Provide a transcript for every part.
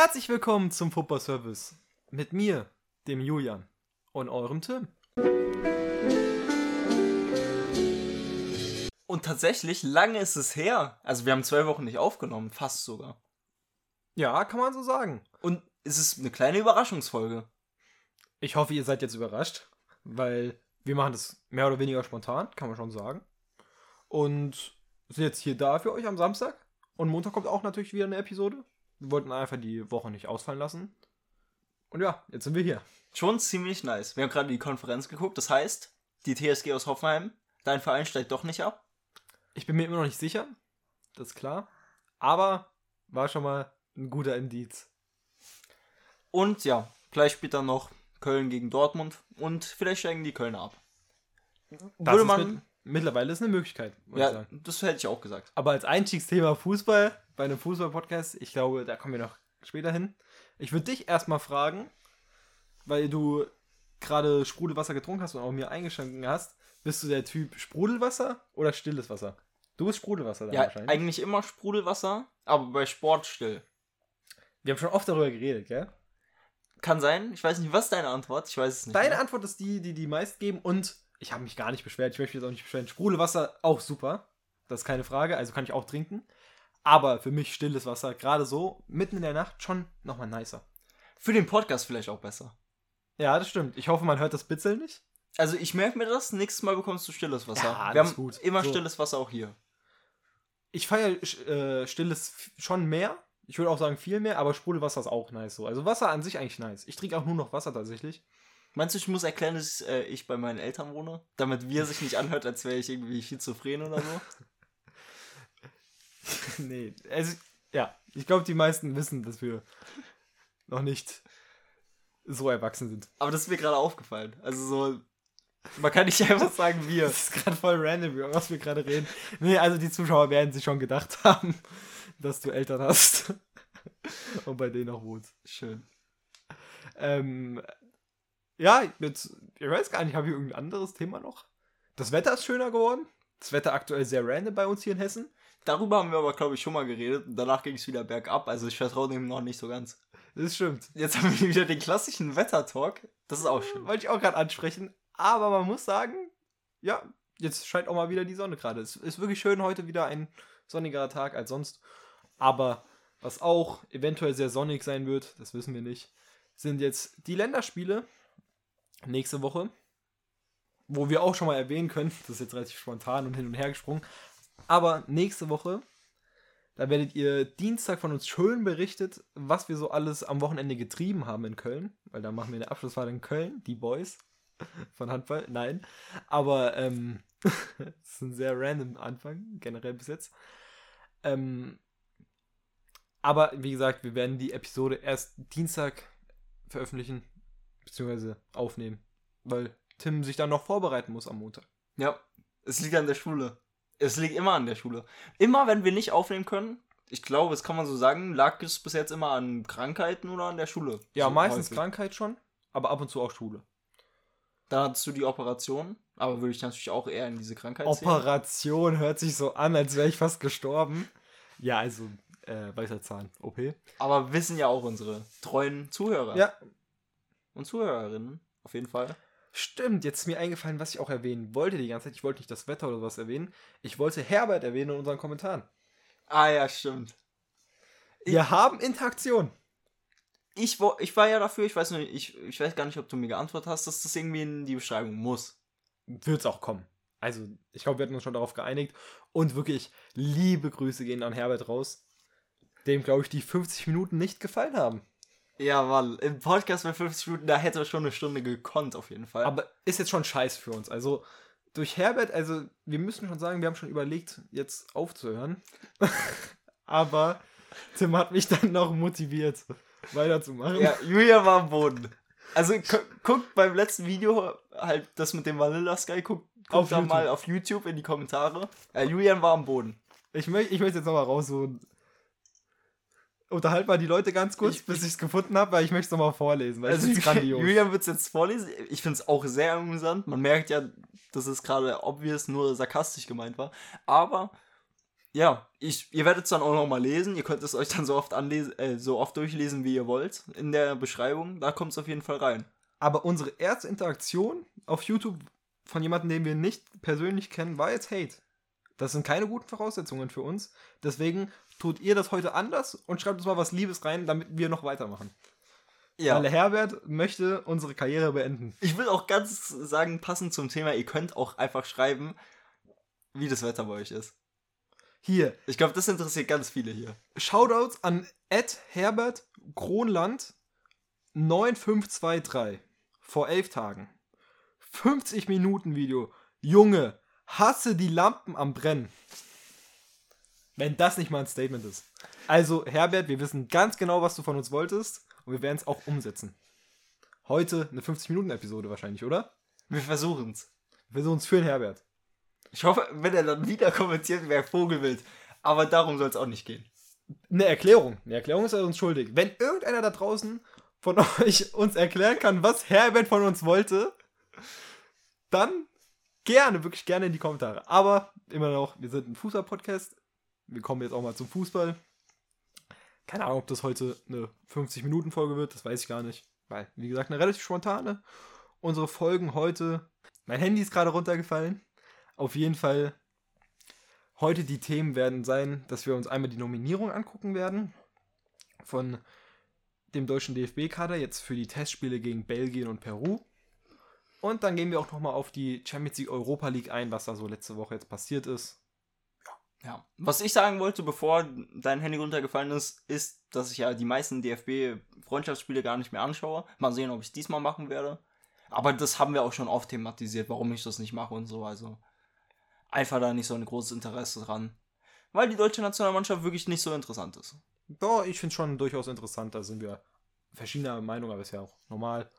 Herzlich willkommen zum Football Service. Mit mir, dem Julian und eurem Tim. Und tatsächlich, lange ist es her. Also wir haben zwei Wochen nicht aufgenommen, fast sogar. Ja, kann man so sagen. Und es ist eine kleine Überraschungsfolge. Ich hoffe, ihr seid jetzt überrascht, weil wir machen das mehr oder weniger spontan, kann man schon sagen. Und sind jetzt hier da für euch am Samstag. Und Montag kommt auch natürlich wieder eine Episode. Wir wollten einfach die Woche nicht ausfallen lassen. Und ja, jetzt sind wir hier. Schon ziemlich nice. Wir haben gerade die Konferenz geguckt. Das heißt, die TSG aus Hoffenheim, dein Verein steigt doch nicht ab. Ich bin mir immer noch nicht sicher. Das ist klar. Aber war schon mal ein guter Indiz. Und ja, gleich später noch Köln gegen Dortmund. Und vielleicht steigen die Kölner ab. Das Würde man. Mit, mittlerweile ist eine Möglichkeit, ja, das hätte ich auch gesagt. Aber als Einstiegsthema Fußball, bei einem Fußball-Podcast, ich glaube, da kommen wir noch später hin. Ich würde dich erstmal fragen, weil du gerade Sprudelwasser getrunken hast und auch mir eingeschenkt hast, bist du der Typ Sprudelwasser oder stilles Wasser? Du bist Sprudelwasser dann Ja, wahrscheinlich. eigentlich immer Sprudelwasser, aber bei Sport still. Wir haben schon oft darüber geredet, gell? Kann sein. Ich weiß nicht, was ist deine Antwort? Ich weiß es nicht. Deine mehr. Antwort ist die, die die meist geben und ich habe mich gar nicht beschwert. Ich möchte mich jetzt auch nicht beschweren. Sprudelwasser auch super. Das ist keine Frage. Also kann ich auch trinken. Aber für mich stilles Wasser, gerade so, mitten in der Nacht, schon nochmal nicer. Für den Podcast vielleicht auch besser. Ja, das stimmt. Ich hoffe, man hört das Bitzeln nicht. Also ich merke mir das, nächstes Mal bekommst du stilles Wasser. Ja, Wir haben gut. immer So. stilles Wasser auch hier. Ich feiere äh, stilles schon mehr. Ich würde auch sagen viel mehr, aber Sprudelwasser ist auch nice so. Also Wasser an sich eigentlich nice. Ich trinke auch nur noch Wasser tatsächlich. Meinst du, ich muss erklären, dass äh, ich bei meinen Eltern wohne? Damit wir sich nicht anhört, als wäre ich irgendwie schizophren oder so? nee, also ja, ich glaube, die meisten wissen, dass wir noch nicht so erwachsen sind. Aber das ist mir gerade aufgefallen. Also so, man kann nicht einfach sagen wir. Das ist gerade voll random, über was wir gerade reden. Nee, also die Zuschauer werden sich schon gedacht haben, dass du Eltern hast und bei denen auch wohnst. Schön. Ähm, ja, jetzt, ich weiß gar nicht, habe ich irgendein anderes Thema noch? Das Wetter ist schöner geworden. Das Wetter aktuell sehr random bei uns hier in Hessen. Darüber haben wir aber, glaube ich, schon mal geredet. Und danach ging es wieder bergab. Also ich vertraue dem noch nicht so ganz. Das stimmt. Jetzt haben wir wieder den klassischen Wettertalk. Das ist auch schön. Wollte ich auch gerade ansprechen. Aber man muss sagen, ja, jetzt scheint auch mal wieder die Sonne gerade. Es ist wirklich schön heute wieder ein sonnigerer Tag als sonst. Aber was auch eventuell sehr sonnig sein wird, das wissen wir nicht, sind jetzt die Länderspiele nächste Woche. Wo wir auch schon mal erwähnen können, das ist jetzt relativ spontan und hin und her gesprungen. Aber nächste Woche, da werdet ihr Dienstag von uns schön berichtet, was wir so alles am Wochenende getrieben haben in Köln. Weil da machen wir eine Abschlussfahrt in Köln, die Boys von Handball. Nein. Aber ähm, das ist ein sehr random Anfang, generell bis jetzt. Ähm, aber wie gesagt, wir werden die Episode erst Dienstag veröffentlichen, beziehungsweise aufnehmen. Weil Tim sich dann noch vorbereiten muss am Montag. Ja, es liegt an der Schule. Es liegt immer an der Schule. Immer wenn wir nicht aufnehmen können, ich glaube, das kann man so sagen, lag es bis jetzt immer an Krankheiten oder an der Schule. Ja, so meistens häufig. Krankheit schon, aber ab und zu auch Schule. Dann hattest du die Operation, aber würde ich natürlich auch eher in diese Krankheit sehen. Operation hört sich so an, als wäre ich fast gestorben. Ja, also äh, weißer Zahn, OP. Aber wissen ja auch unsere treuen Zuhörer Ja, und Zuhörerinnen, auf jeden Fall. stimmt. Jetzt ist mir eingefallen, was ich auch erwähnen wollte die ganze Zeit. Ich wollte nicht das Wetter oder sowas erwähnen. Ich wollte Herbert erwähnen in unseren Kommentaren. Ah ja, stimmt. Wir haben Interaktion. Ich, ich war ja dafür, ich weiß, nicht, ich, ich weiß gar nicht, ob du mir geantwortet hast, dass das irgendwie in die Beschreibung muss. Wird es auch kommen. Also, ich glaube, wir hatten uns schon darauf geeinigt. Und wirklich, liebe Grüße gehen an Herbert raus. Dem, glaube ich, die 50 Minuten nicht gefallen haben. Ja, weil im Podcast bei 50 Minuten, da hätte er schon eine Stunde gekonnt, auf jeden Fall. Aber ist jetzt schon scheiße für uns. Also, durch Herbert, also, wir müssen schon sagen, wir haben schon überlegt, jetzt aufzuhören. Aber Tim hat mich dann noch motiviert, weiterzumachen. ja, Julia war am Boden. Also gu guckt beim letzten Video halt das mit dem Vanilla Sky, guckt, guckt da mal auf YouTube in die Kommentare. Ja, Julian war am Boden. Ich, möcht, ich möchte jetzt nochmal rausholen. Unterhalt mal die Leute ganz kurz, Ich- bis ich es gefunden habe, weil ich möchte es nochmal vorlesen, weil Also es ist grandios. Julian wird es jetzt vorlesen. Ich finde es auch sehr amüsant. Man merkt ja, dass es gerade obvious nur sarkastisch gemeint war. Aber ja, ich, ihr werdet es dann auch nochmal lesen. Ihr könnt es euch dann so oft anlesen, äh, so oft durchlesen, wie ihr wollt. In der Beschreibung. Da kommt es auf jeden Fall rein. Aber unsere erste Interaktion auf YouTube von jemandem, den wir nicht persönlich kennen, war jetzt Hate. Das sind keine guten Voraussetzungen für uns. Deswegen tut ihr das heute anders und schreibt uns mal was Liebes rein, damit wir noch weitermachen. Ja. Weil Herbert möchte unsere Karriere beenden. Ich will auch ganz sagen, passend zum Thema, ihr könnt auch einfach schreiben, wie das Wetter bei euch ist. Hier, Ich glaube, das interessiert ganz viele hier. Shoutouts an Ed Herbert Kronland 9523 vor elf Tagen. 50 Minuten Video. Junge, hasse die Lampen am Brennen. Wenn das nicht mal ein Statement ist. Also, Herbert, wir wissen ganz genau, was du von uns wolltest und wir werden es auch umsetzen. Heute eine 50-Minuten-Episode wahrscheinlich, oder? Wir versuchen's. Wir versuchen es für den Herbert. Ich hoffe, wenn er dann wieder kommentiert, wäre Vogelwild. Aber darum soll es auch nicht gehen. Eine Erklärung. Eine Erklärung ist er uns schuldig. Wenn irgendeiner da draußen von euch uns erklären kann, was Herbert von uns wollte, dann gerne, wirklich gerne in die Kommentare. Aber immer noch, wir sind ein Fußball-Podcast. Wir kommen jetzt auch mal zum Fußball. Keine Ahnung, ob das heute eine 50-Minuten-Folge wird, das weiß ich gar nicht. Weil, wie gesagt, eine relativ spontane. Unsere Folgen heute. Mein Handy ist gerade runtergefallen. Auf jeden Fall Heute die Themen werden sein, dass wir uns einmal die Nominierung angucken werden von dem deutschen DFB-Kader jetzt für die Testspiele gegen Belgien und Peru. Und dann gehen wir auch nochmal auf die Champions League Europa League ein, was da so letzte Woche jetzt passiert ist. Ja. Was ich sagen wollte, bevor dein Handy runtergefallen ist, ist, dass ich ja die meisten DFB-Freundschaftsspiele gar nicht mehr anschaue. Mal sehen, ob ich es diesmal machen werde. Aber das haben wir auch schon oft thematisiert, warum ich das nicht mache und so. Also einfach da nicht so ein großes Interesse dran. Weil die deutsche Nationalmannschaft wirklich nicht so interessant ist. Ja, ich finde es schon durchaus interessant. Da sind wir verschiedener Meinung, aber ist ja auch normal.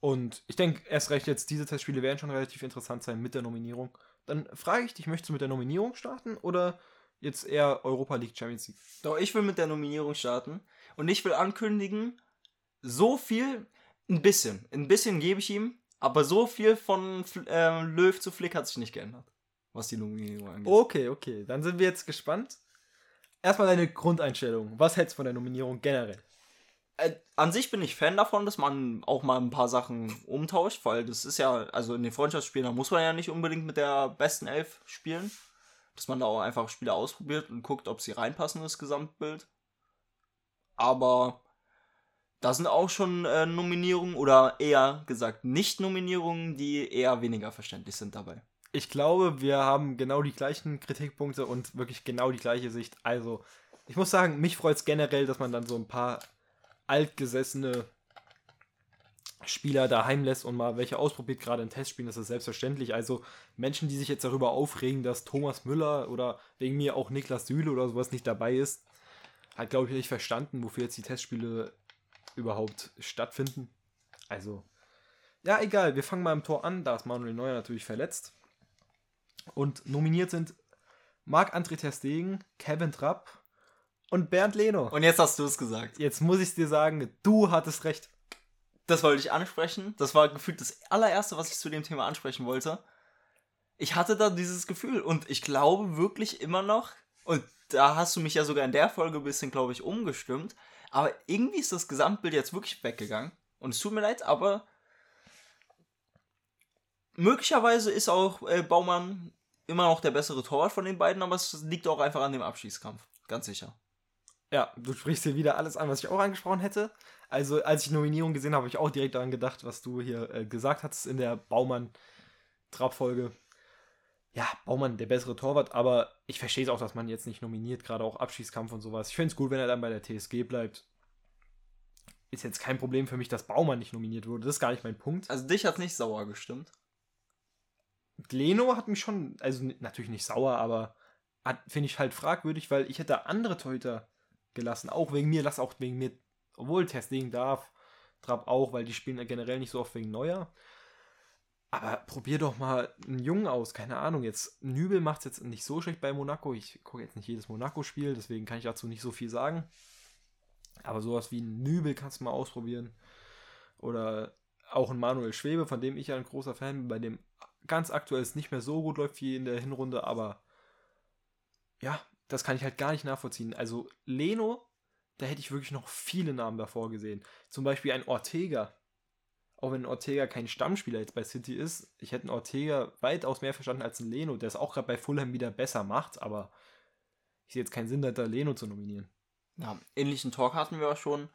Und ich denke, erst recht jetzt, diese Testspiele werden schon relativ interessant sein mit der Nominierung. Dann frage ich dich, möchtest du mit der Nominierung starten oder jetzt eher Europa League Champions League? Doch, ich will mit der Nominierung starten. Und ich will ankündigen, so viel, ein bisschen, ein bisschen gebe ich ihm, aber so viel von äh, Löw zu Flick hat sich nicht geändert, was die Nominierung angeht. Okay, okay. Dann sind wir jetzt gespannt. Erstmal deine Grundeinstellung. Was hältst du von der Nominierung generell? Äh, an sich bin ich Fan davon, dass man auch mal ein paar Sachen umtauscht, weil das ist ja, also in den Freundschaftsspielen, da muss man ja nicht unbedingt mit der besten Elf spielen. Dass man da auch einfach Spiele ausprobiert und guckt, ob sie reinpassen in das Gesamtbild. Aber da sind auch schon äh, Nominierungen oder eher gesagt Nicht-Nominierungen, die eher weniger verständlich sind dabei. Ich glaube, wir haben genau die gleichen Kritikpunkte und wirklich genau die gleiche Sicht. Also, ich muss sagen, mich freut es generell, dass man dann so ein paar altgesessene Spieler daheim lässt und mal welche ausprobiert, gerade in Testspielen, das ist selbstverständlich. Also Menschen, die sich jetzt darüber aufregen, dass Thomas Müller oder wegen mir auch Niklas Süle oder sowas nicht dabei ist, hat, glaube ich, nicht verstanden, wofür jetzt die Testspiele überhaupt stattfinden. Also, ja, egal, wir fangen mal im Tor an, da ist Manuel Neuer natürlich verletzt. Und nominiert sind Marc-André Ter Stegen, Kevin Trapp und Bernd Leno. Und jetzt hast du es gesagt. Jetzt muss ich dir sagen, du hattest recht. Das wollte ich ansprechen. Das war gefühlt das allererste, was ich zu dem Thema ansprechen wollte. Ich hatte da dieses Gefühl und ich glaube wirklich immer noch, und da hast du mich ja sogar in der Folge ein bisschen, glaube ich, umgestimmt, aber irgendwie ist das Gesamtbild jetzt wirklich weggegangen. Und es tut mir leid, aber möglicherweise ist auch äh, Baumann immer noch der bessere Torwart von den beiden, aber es liegt auch einfach an dem Abschießkampf. Ganz sicher. Ja, du sprichst hier wieder alles an, was ich auch angesprochen hätte. Also, als ich Nominierung gesehen habe, habe ich auch direkt daran gedacht, was du hier äh, gesagt hattest in der Baumann-Trab-Folge. Ja, Baumann der bessere Torwart, aber ich verstehe es auch, dass man jetzt nicht nominiert, gerade auch Abschießkampf und sowas. Ich finde es gut, wenn er dann bei der TSG bleibt. Ist jetzt kein Problem für mich, dass Baumann nicht nominiert wurde. Das ist gar nicht mein Punkt. Also dich hat nicht sauer gestimmt. Leno hat mich schon, also natürlich nicht sauer, aber finde ich halt fragwürdig, weil ich hätte andere Torhüter gelassen. Auch wegen mir, lass auch wegen mir, obwohl Testing darf, Trapp auch, weil die spielen ja generell nicht so oft wegen Neuer. Aber probier doch mal einen Jungen aus, keine Ahnung. Jetzt, Nübel macht es jetzt nicht so schlecht bei Monaco. Ich gucke jetzt nicht jedes Monaco-Spiel, deswegen kann ich dazu nicht so viel sagen. Aber sowas wie ein Nübel kannst du mal ausprobieren. Oder auch ein Manuel Schwebe, von dem ich ja ein großer Fan bin, bei dem ganz aktuell es nicht mehr so gut läuft wie in der Hinrunde, aber ja, das kann ich halt gar nicht nachvollziehen. Also Leno, da hätte ich wirklich noch viele Namen davor gesehen. Zum Beispiel ein Ortega. Auch wenn Ortega kein Stammspieler jetzt bei City ist, ich hätte einen Ortega weitaus mehr verstanden als einen Leno, der es auch gerade bei Fulham wieder besser macht, aber ich sehe jetzt keinen Sinn, da Leno zu nominieren. Ja, ähnlichen Talk hatten wir auch schon.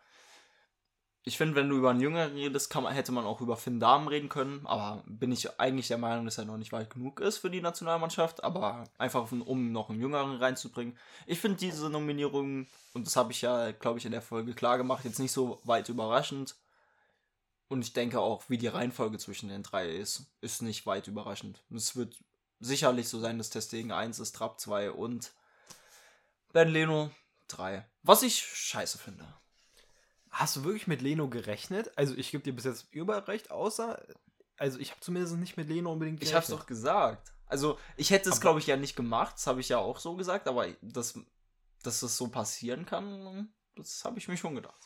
Ich finde, wenn du über einen Jünger redest, man, hätte man auch über Finn Dahmen reden können, aber bin ich eigentlich der Meinung, dass er noch nicht weit genug ist für die Nationalmannschaft, aber einfach um noch einen Jüngeren reinzubringen. Ich finde diese Nominierung, und das habe ich ja, glaube ich, in der Folge klar gemacht, jetzt nicht so weit überraschend. Und ich denke auch, wie die Reihenfolge zwischen den drei ist, ist nicht weit überraschend. Es wird sicherlich so sein, dass Testegen 1 ist, Trapp 2 und Ben Leno 3. Was ich scheiße finde. Hast du wirklich mit Leno gerechnet? Also ich gebe dir bis jetzt überall recht, außer, also ich habe zumindest nicht mit Leno unbedingt gerechnet. Ich habe es doch gesagt. Also ich hätte es, glaube ich, ja nicht gemacht, das habe ich ja auch so gesagt, aber das, dass das so passieren kann, das habe ich mir schon gedacht.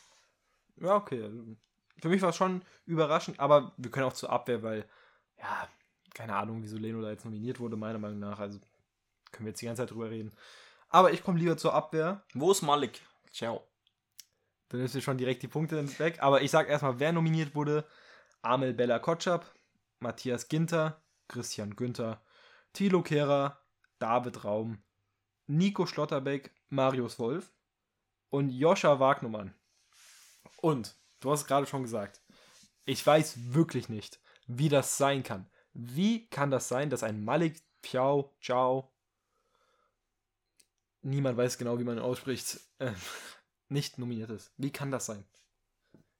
Ja, okay. Für mich war es schon überraschend, aber wir können auch zur Abwehr, weil, ja, keine Ahnung, wieso Leno da jetzt nominiert wurde, meiner Meinung nach. Also können wir jetzt die ganze Zeit drüber reden. Aber ich komme lieber zur Abwehr. Wo ist Malik? Ciao. Dann nimmst du schon direkt die Punkte weg. Aber ich sag erstmal, wer nominiert wurde. Amel Bella Kotschap, Matthias Ginter, Christian Günther, Thilo Kehrer, David Raum, Nico Schlotterbeck, Marius Wolf und Joscha Wagnumann. Und, du hast es gerade schon gesagt, ich weiß wirklich nicht, wie das sein kann. Wie kann das sein, dass ein Malik Piao, Ciao, niemand weiß genau, wie man ihn ausspricht, äh, nicht nominiert ist. Wie kann das sein?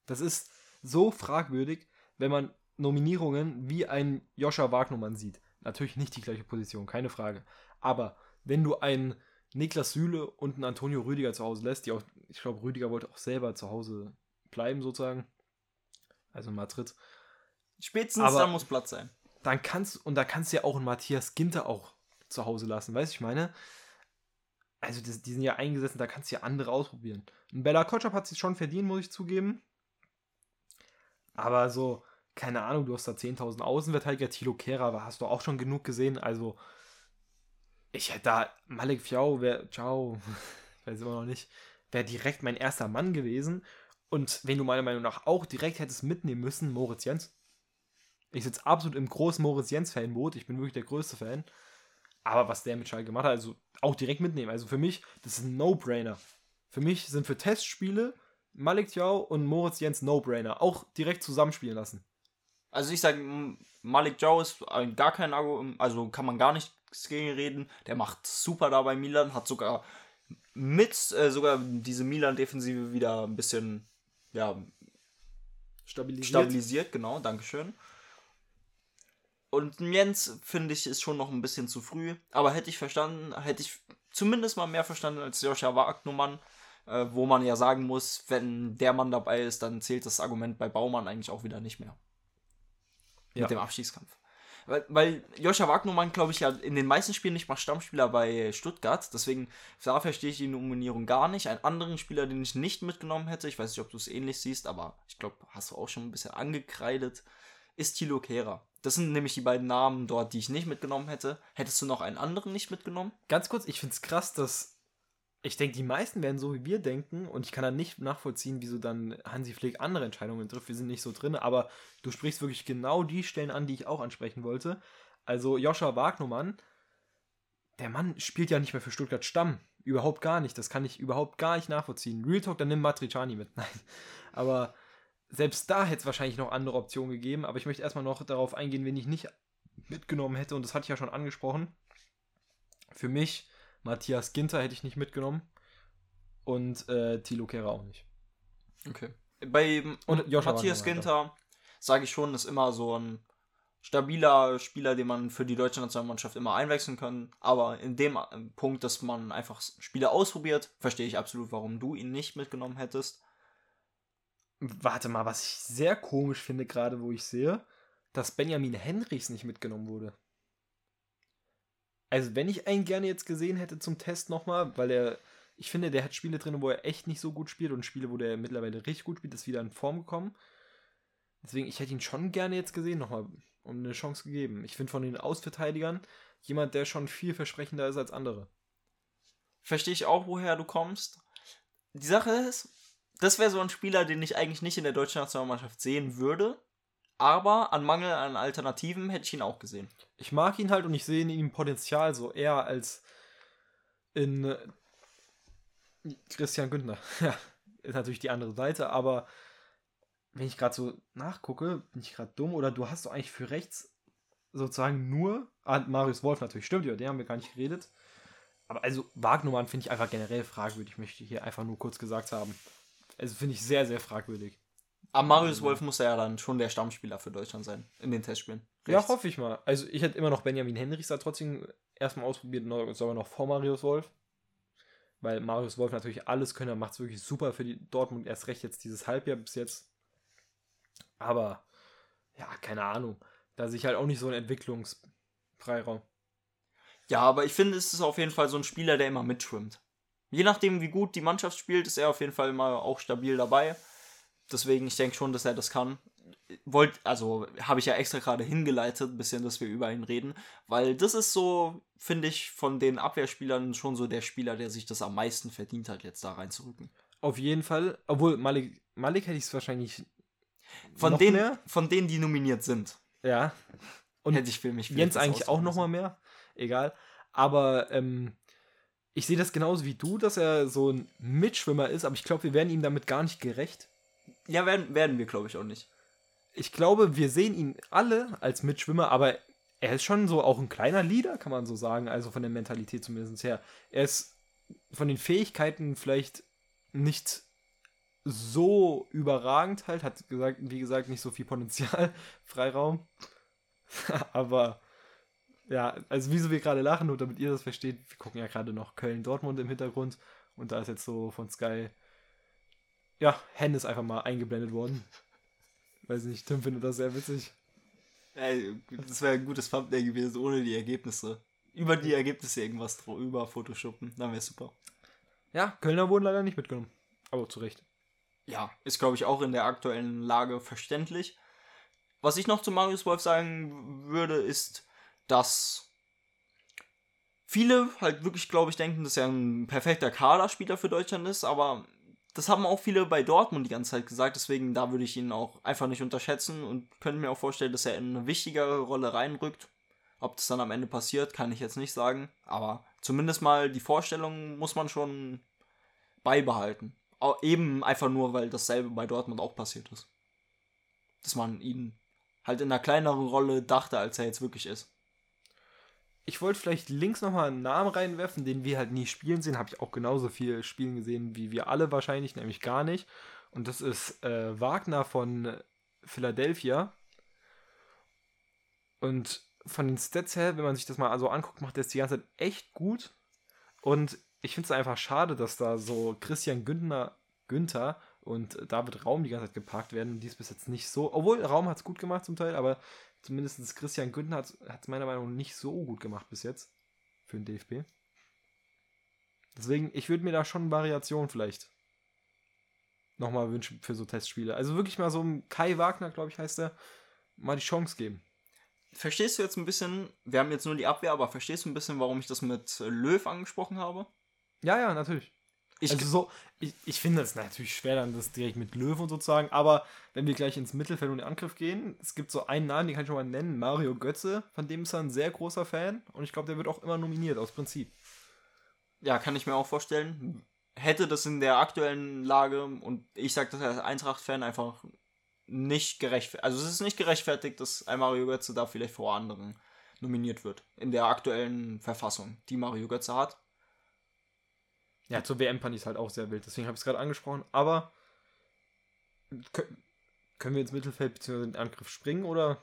Das ist so fragwürdig, wenn man Nominierungen wie ein Joscha Wagnermann sieht. Natürlich nicht die gleiche Position, keine Frage. Aber wenn du einen Niklas Süle und einen Antonio Rüdiger zu Hause lässt, die auch, ich glaube, Rüdiger wollte auch selber zu Hause bleiben, sozusagen. Also in Madrid. Spätestens Aber dann muss Platz sein. Dann kannst und da kannst du ja auch einen Matthias Ginter auch zu Hause lassen, weißt du, ich meine? Also die, die, sind ja eingesessen, da kannst du ja andere ausprobieren. Ein Bella Kotschap hat sich schon verdient, muss ich zugeben. Aber so, keine Ahnung, du hast da 10.000 Außenverteidiger, Tilo Kehrer, hast du auch schon genug gesehen. Also, ich hätte da, Malik Fiao wäre, ciao, ich weiß immer noch nicht, wäre direkt mein erster Mann gewesen. Und wenn du meiner Meinung nach auch direkt hättest mitnehmen müssen, Moritz Jens. Ich sitze absolut im großen Moritz Jens-Fanboot, ich bin wirklich der größte Fan. Aber was der mit Schalke gemacht hat, also auch direkt mitnehmen. Also für mich, das ist ein No-Brainer. Für mich sind für Testspiele Malik Tiao und Moritz Jens No-Brainer. Auch direkt zusammenspielen lassen. Also ich sage, Malik Tiao ist gar kein Argument, also kann man gar nichts gegen reden. Der macht super da bei Milan, hat sogar mit äh, sogar diese Milan-Defensive wieder ein bisschen ja, stabilisiert. stabilisiert, genau, Dankeschön. Und Jens, finde ich, ist schon noch ein bisschen zu früh. Aber hätte ich verstanden, hätte ich zumindest mal mehr verstanden als Joscha Wagnumann, äh, wo man ja sagen muss, wenn der Mann dabei ist, dann zählt das Argument bei Baumann eigentlich auch wieder nicht mehr. Ja. Mit dem Abschießkampf. Weil, weil Joscha Wagnumann, glaube ich, ja in den meisten Spielen nicht mal Stammspieler bei Stuttgart. Deswegen, da verstehe ich die Nominierung gar nicht. Einen anderen Spieler, den ich nicht mitgenommen hätte, ich weiß nicht, ob du es ähnlich siehst, aber ich glaube, hast du auch schon ein bisschen angekreidet, ist Thilo Kehrer. Das sind nämlich die beiden Namen dort, die ich nicht mitgenommen hätte. Hättest du noch einen anderen nicht mitgenommen? Ganz kurz, ich finde es krass, dass ich denke, die meisten werden so wie wir denken und ich kann dann nicht nachvollziehen, wieso dann Hansi Flick andere Entscheidungen trifft. Wir sind nicht so drin, aber du sprichst wirklich genau die Stellen an, die ich auch ansprechen wollte. Also Joscha Wagnermann, der Mann spielt ja nicht mehr für Stuttgart Stamm. Überhaupt gar nicht. Das kann ich überhaupt gar nicht nachvollziehen. Real Talk, dann nimm Matriciani mit. Nein. Aber selbst da hätte es wahrscheinlich noch andere Optionen gegeben, aber ich möchte erstmal noch darauf eingehen, wen ich nicht mitgenommen hätte, und das hatte ich ja schon angesprochen. Für mich, Matthias Ginter hätte ich nicht mitgenommen und äh, Thilo Kehrer auch nicht. Okay. Bei und Matthias Ginter sage ich schon, ist immer so ein stabiler Spieler, den man für die deutsche Nationalmannschaft immer einwechseln kann. Aber in dem äh, Punkt, dass man einfach Spiele ausprobiert, verstehe ich absolut, warum du ihn nicht mitgenommen hättest. Warte mal, was ich sehr komisch finde, gerade wo ich sehe, dass Benjamin Henrichs nicht mitgenommen wurde. Also, wenn ich einen gerne jetzt gesehen hätte zum Test nochmal, weil er, ich finde, der hat Spiele drin, wo er echt nicht so gut spielt und Spiele, wo der mittlerweile richtig gut spielt, ist wieder in Form gekommen. Deswegen, ich hätte ihn schon gerne jetzt gesehen, nochmal, um eine Chance gegeben. Ich finde von den Ausverteidigern jemand, der schon viel versprechender ist als andere. Verstehe ich auch, woher du kommst. Die Sache ist, das wäre so ein Spieler, den ich eigentlich nicht in der deutschen Nationalmannschaft sehen würde. Aber an Mangel an Alternativen hätte ich ihn auch gesehen. Ich mag ihn halt und ich sehe in ihm Potenzial so eher als in äh, Christian Günther. Ja, ist natürlich die andere Seite, aber wenn ich gerade so nachgucke, bin ich gerade dumm oder du hast doch eigentlich für rechts sozusagen nur ah, Marius Wolf natürlich, stimmt, über den haben wir gar nicht geredet. Aber also Wagnumann finde ich einfach generell fragwürdig, möchte ich hier einfach nur kurz gesagt haben. Also finde ich sehr, sehr fragwürdig. Aber Marius Wolf muss ja dann schon der Stammspieler für Deutschland sein in den Testspielen. Ja, hoffe ich mal. Also ich hätte immer noch Benjamin Henrichs da trotzdem erstmal ausprobiert, sogar noch vor Marius Wolf. Weil Marius Wolf natürlich alles können, er macht es wirklich super für die Dortmund, erst recht jetzt dieses Halbjahr bis jetzt. Aber, ja, keine Ahnung. Da sehe ich halt auch nicht so einen Entwicklungsfreiraum. Ja, aber ich finde, es ist auf jeden Fall so ein Spieler, der immer mitschwimmt. Je nachdem, wie gut die Mannschaft spielt, ist er auf jeden Fall immer auch stabil dabei. Deswegen, ich denke schon, dass er das kann. Wollt, also habe ich ja extra gerade hingeleitet, ein bisschen, dass wir über ihn reden, weil das ist so, finde ich, von den Abwehrspielern schon so der Spieler, der sich das am meisten verdient hat, jetzt da reinzurücken. Auf jeden Fall, obwohl Malik, Malik hätte ich es wahrscheinlich von denen, mehr. von denen, die nominiert sind. Ja. Und hätte ich für mich Jens eigentlich auch noch mal mehr. Egal. Aber ähm, ich sehe das genauso wie du, dass er so ein Mitschwimmer ist, aber ich glaube, wir werden ihm damit gar nicht gerecht. Ja, werden, werden wir, glaube ich, auch nicht. Ich glaube, wir sehen ihn alle als Mitschwimmer, aber er ist schon so auch ein kleiner Leader, kann man so sagen, also von der Mentalität zumindest her. Er ist von den Fähigkeiten vielleicht nicht so überragend halt, hat gesagt, wie gesagt, nicht so viel Potenzial, Freiraum. Aber ja, also wieso wir gerade lachen, und damit ihr das versteht, wir gucken ja gerade noch Köln-Dortmund im Hintergrund und da ist jetzt so von Sky, ja, Hen ist einfach mal eingeblendet worden. Weiß nicht, Tim findet das sehr witzig. Ey, das wäre ein gutes Thumbnail gewesen, ohne die Ergebnisse. Über die Ergebnisse irgendwas drüber Photoshoppen, dann wäre super. Ja, Kölner wurden leider nicht mitgenommen. Aber zu Recht ja, ist, glaube ich, auch in der aktuellen Lage verständlich. Was ich noch zu Marius Wolf sagen würde, ist, dass viele halt wirklich, glaube ich, denken, dass er ein perfekter Kaderspieler für Deutschland ist, aber das haben auch viele bei Dortmund die ganze Zeit gesagt, deswegen da würde ich ihn auch einfach nicht unterschätzen und könnte mir auch vorstellen, dass er in eine wichtigere Rolle reinrückt. Ob das dann am Ende passiert, kann ich jetzt nicht sagen, aber zumindest mal die Vorstellung muss man schon beibehalten eben einfach nur, weil dasselbe bei Dortmund auch passiert ist. Dass man ihn halt in einer kleineren Rolle dachte, als er jetzt wirklich ist. Ich wollte vielleicht links nochmal einen Namen reinwerfen, den wir halt nie spielen sehen. Habe ich auch genauso viel spielen gesehen wie wir alle wahrscheinlich, nämlich gar nicht. Und das ist äh, Wagner von Philadelphia. Und von den Stats her, wenn man sich das mal so anguckt, macht er es die ganze Zeit echt gut. Und ich finde es einfach schade, dass da so Christian Günther, Günther und David Raum die ganze Zeit geparkt werden. Die ist bis jetzt nicht so. Obwohl, Raum hat es gut gemacht zum Teil, aber zumindest Christian Günther hat es meiner Meinung nach nicht so gut gemacht bis jetzt. Für den DFB. Deswegen, ich würde mir da schon Variation vielleicht nochmal wünschen für so Testspiele. Also wirklich mal so einem Kai Wagner, glaube ich, heißt er, mal die Chance geben. Verstehst du jetzt ein bisschen, wir haben jetzt nur die Abwehr, aber verstehst du ein bisschen, warum ich das mit Löw angesprochen habe? Ja, ja, natürlich. Ich, also so, ich, ich finde es natürlich schwer, dann das direkt mit Löwen und so zu sagen, aber wenn wir gleich ins Mittelfeld und den Angriff gehen, es gibt so einen Namen, den kann ich schon mal nennen, Mario Götze, von dem ist er ein sehr großer Fan und ich glaube, der wird auch immer nominiert, aus Prinzip. Ja, kann ich mir auch vorstellen. Hätte das in der aktuellen Lage, und ich sage das als Eintracht-Fan, einfach nicht gerechtfertigt, also es ist nicht gerechtfertigt, dass ein Mario Götze da vielleicht vor anderen nominiert wird, in der aktuellen Verfassung, die Mario Götze hat. Ja, zur WM fand ich es halt auch sehr wild, deswegen habe ich es gerade angesprochen. Aber können wir ins Mittelfeld bzw. in den Angriff springen oder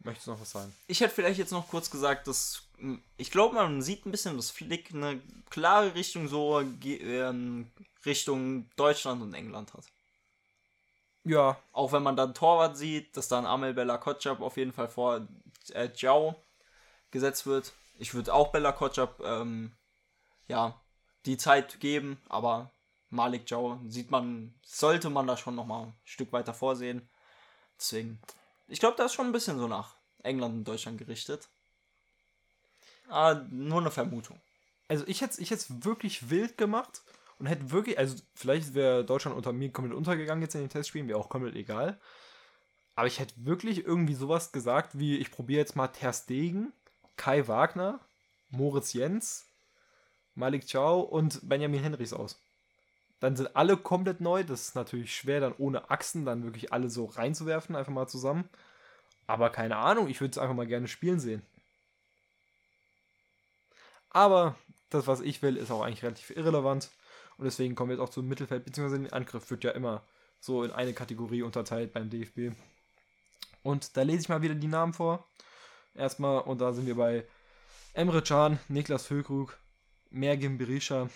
möchtest du noch was sagen? Ich hätte vielleicht jetzt noch kurz gesagt, dass hm, ich glaube, man sieht ein bisschen, dass Flick eine klare Richtung so ähm, Richtung Deutschland und England hat. Ja. Auch wenn man dann Torwart sieht, dass dann Amel Bella Kotschap auf jeden Fall vor äh, Jiao gesetzt wird. Ich würde auch Bella Kotschap ähm, ja, die Zeit geben, aber Malik Joe sieht man, sollte man da schon nochmal ein Stück weiter vorsehen. Deswegen, ich glaube, da ist schon ein bisschen so nach England und Deutschland gerichtet. Aber nur eine Vermutung. also ich hätte ich es wirklich wild gemacht und hätte wirklich, also vielleicht wäre Deutschland unter mir komplett untergegangen jetzt in den Testspielen, wäre auch komplett egal. Aber ich hätte wirklich irgendwie sowas gesagt wie, ich probiere jetzt mal Ter Stegen, Kai Wagner, Moritz Jens, Malik Chow und Benjamin Henrichs aus. Dann sind alle komplett neu. Das ist natürlich schwer, dann ohne Achsen dann wirklich alle so reinzuwerfen, einfach mal zusammen. Aber keine Ahnung, ich würde es einfach mal gerne spielen sehen. Aber das, was ich will, ist auch eigentlich relativ irrelevant. Und deswegen kommen wir jetzt auch zum Mittelfeld, beziehungsweise den Angriff wird ja immer so in eine Kategorie unterteilt beim DFB. Und da lese ich mal wieder die Namen vor. Erstmal, und da sind wir bei Emre Can, Niklas Füllkrug, Mergim Berisha,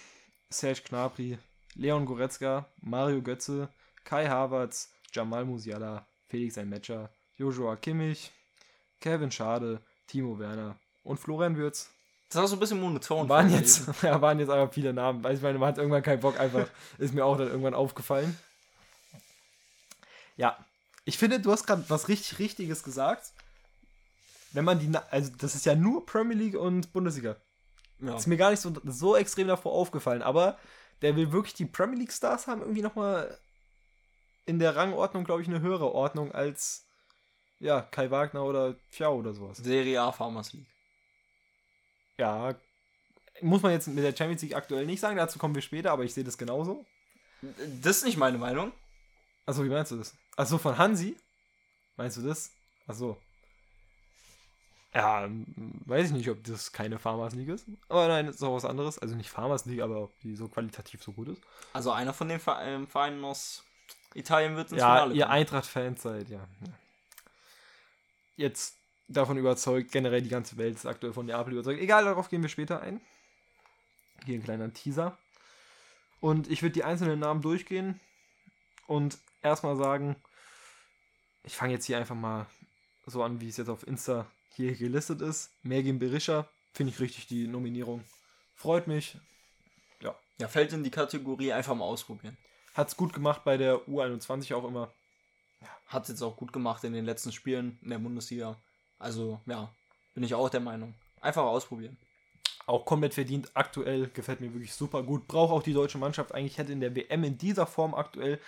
Serge Knapri, Leon Goretzka, Mario Götze, Kai Havertz, Jamal Musiala, Felix Einmetscher, Joshua Kimmich, Kevin Schade, Timo Werner und Florian Würz. Das war so ein bisschen monoton. Waren jetzt, ja, waren jetzt einfach viele Namen. Weiß ich meine, man hat irgendwann keinen Bock, einfach, ist mir auch dann irgendwann aufgefallen. Ja, ich finde, du hast gerade was richtig Richtiges gesagt. Wenn man die, also das ist ja nur Premier League und Bundesliga. Ja. Ist mir gar nicht so, so extrem davor aufgefallen, aber der will wirklich die Premier League Stars haben, irgendwie nochmal in der Rangordnung, glaube ich, eine höhere Ordnung als ja, Kai Wagner oder Pfiau oder sowas. Serie A Farmers League. Ja, muss man jetzt mit der Champions League aktuell nicht sagen, dazu kommen wir später, aber ich sehe das genauso. Das ist nicht meine Meinung. Achso, wie meinst du das? Achso, von Hansi? Meinst du das? Achso. Ja, weiß ich nicht, ob das keine Farmers League ist. Aber nein, das ist auch was anderes. Also nicht Farmers League, aber ob die so qualitativ so gut ist. Also einer von den ähm, Vereinen aus Italien wird ins ja, Finale ihr Eintracht-Fans seid, ja. Jetzt davon überzeugt, generell die ganze Welt ist aktuell von Neapel überzeugt. Egal, darauf gehen wir später ein. Hier ein kleiner Teaser. Und ich würde die einzelnen Namen durchgehen und erstmal sagen, ich fange jetzt hier einfach mal so an, wie es jetzt auf Insta hier gelistet ist. Mergin Berisha, finde ich richtig die Nominierung. Freut mich. Ja. Ja, fällt in die Kategorie einfach mal ausprobieren. Hat es gut gemacht bei der U21 auch immer. Ja. Hat es jetzt auch gut gemacht in den letzten Spielen in der Bundesliga. Also, ja, bin ich auch der Meinung. Einfach ausprobieren. Auch komplett verdient. Aktuell gefällt mir wirklich super gut. Braucht auch die deutsche Mannschaft. Eigentlich hätte in der WM in dieser Form aktuell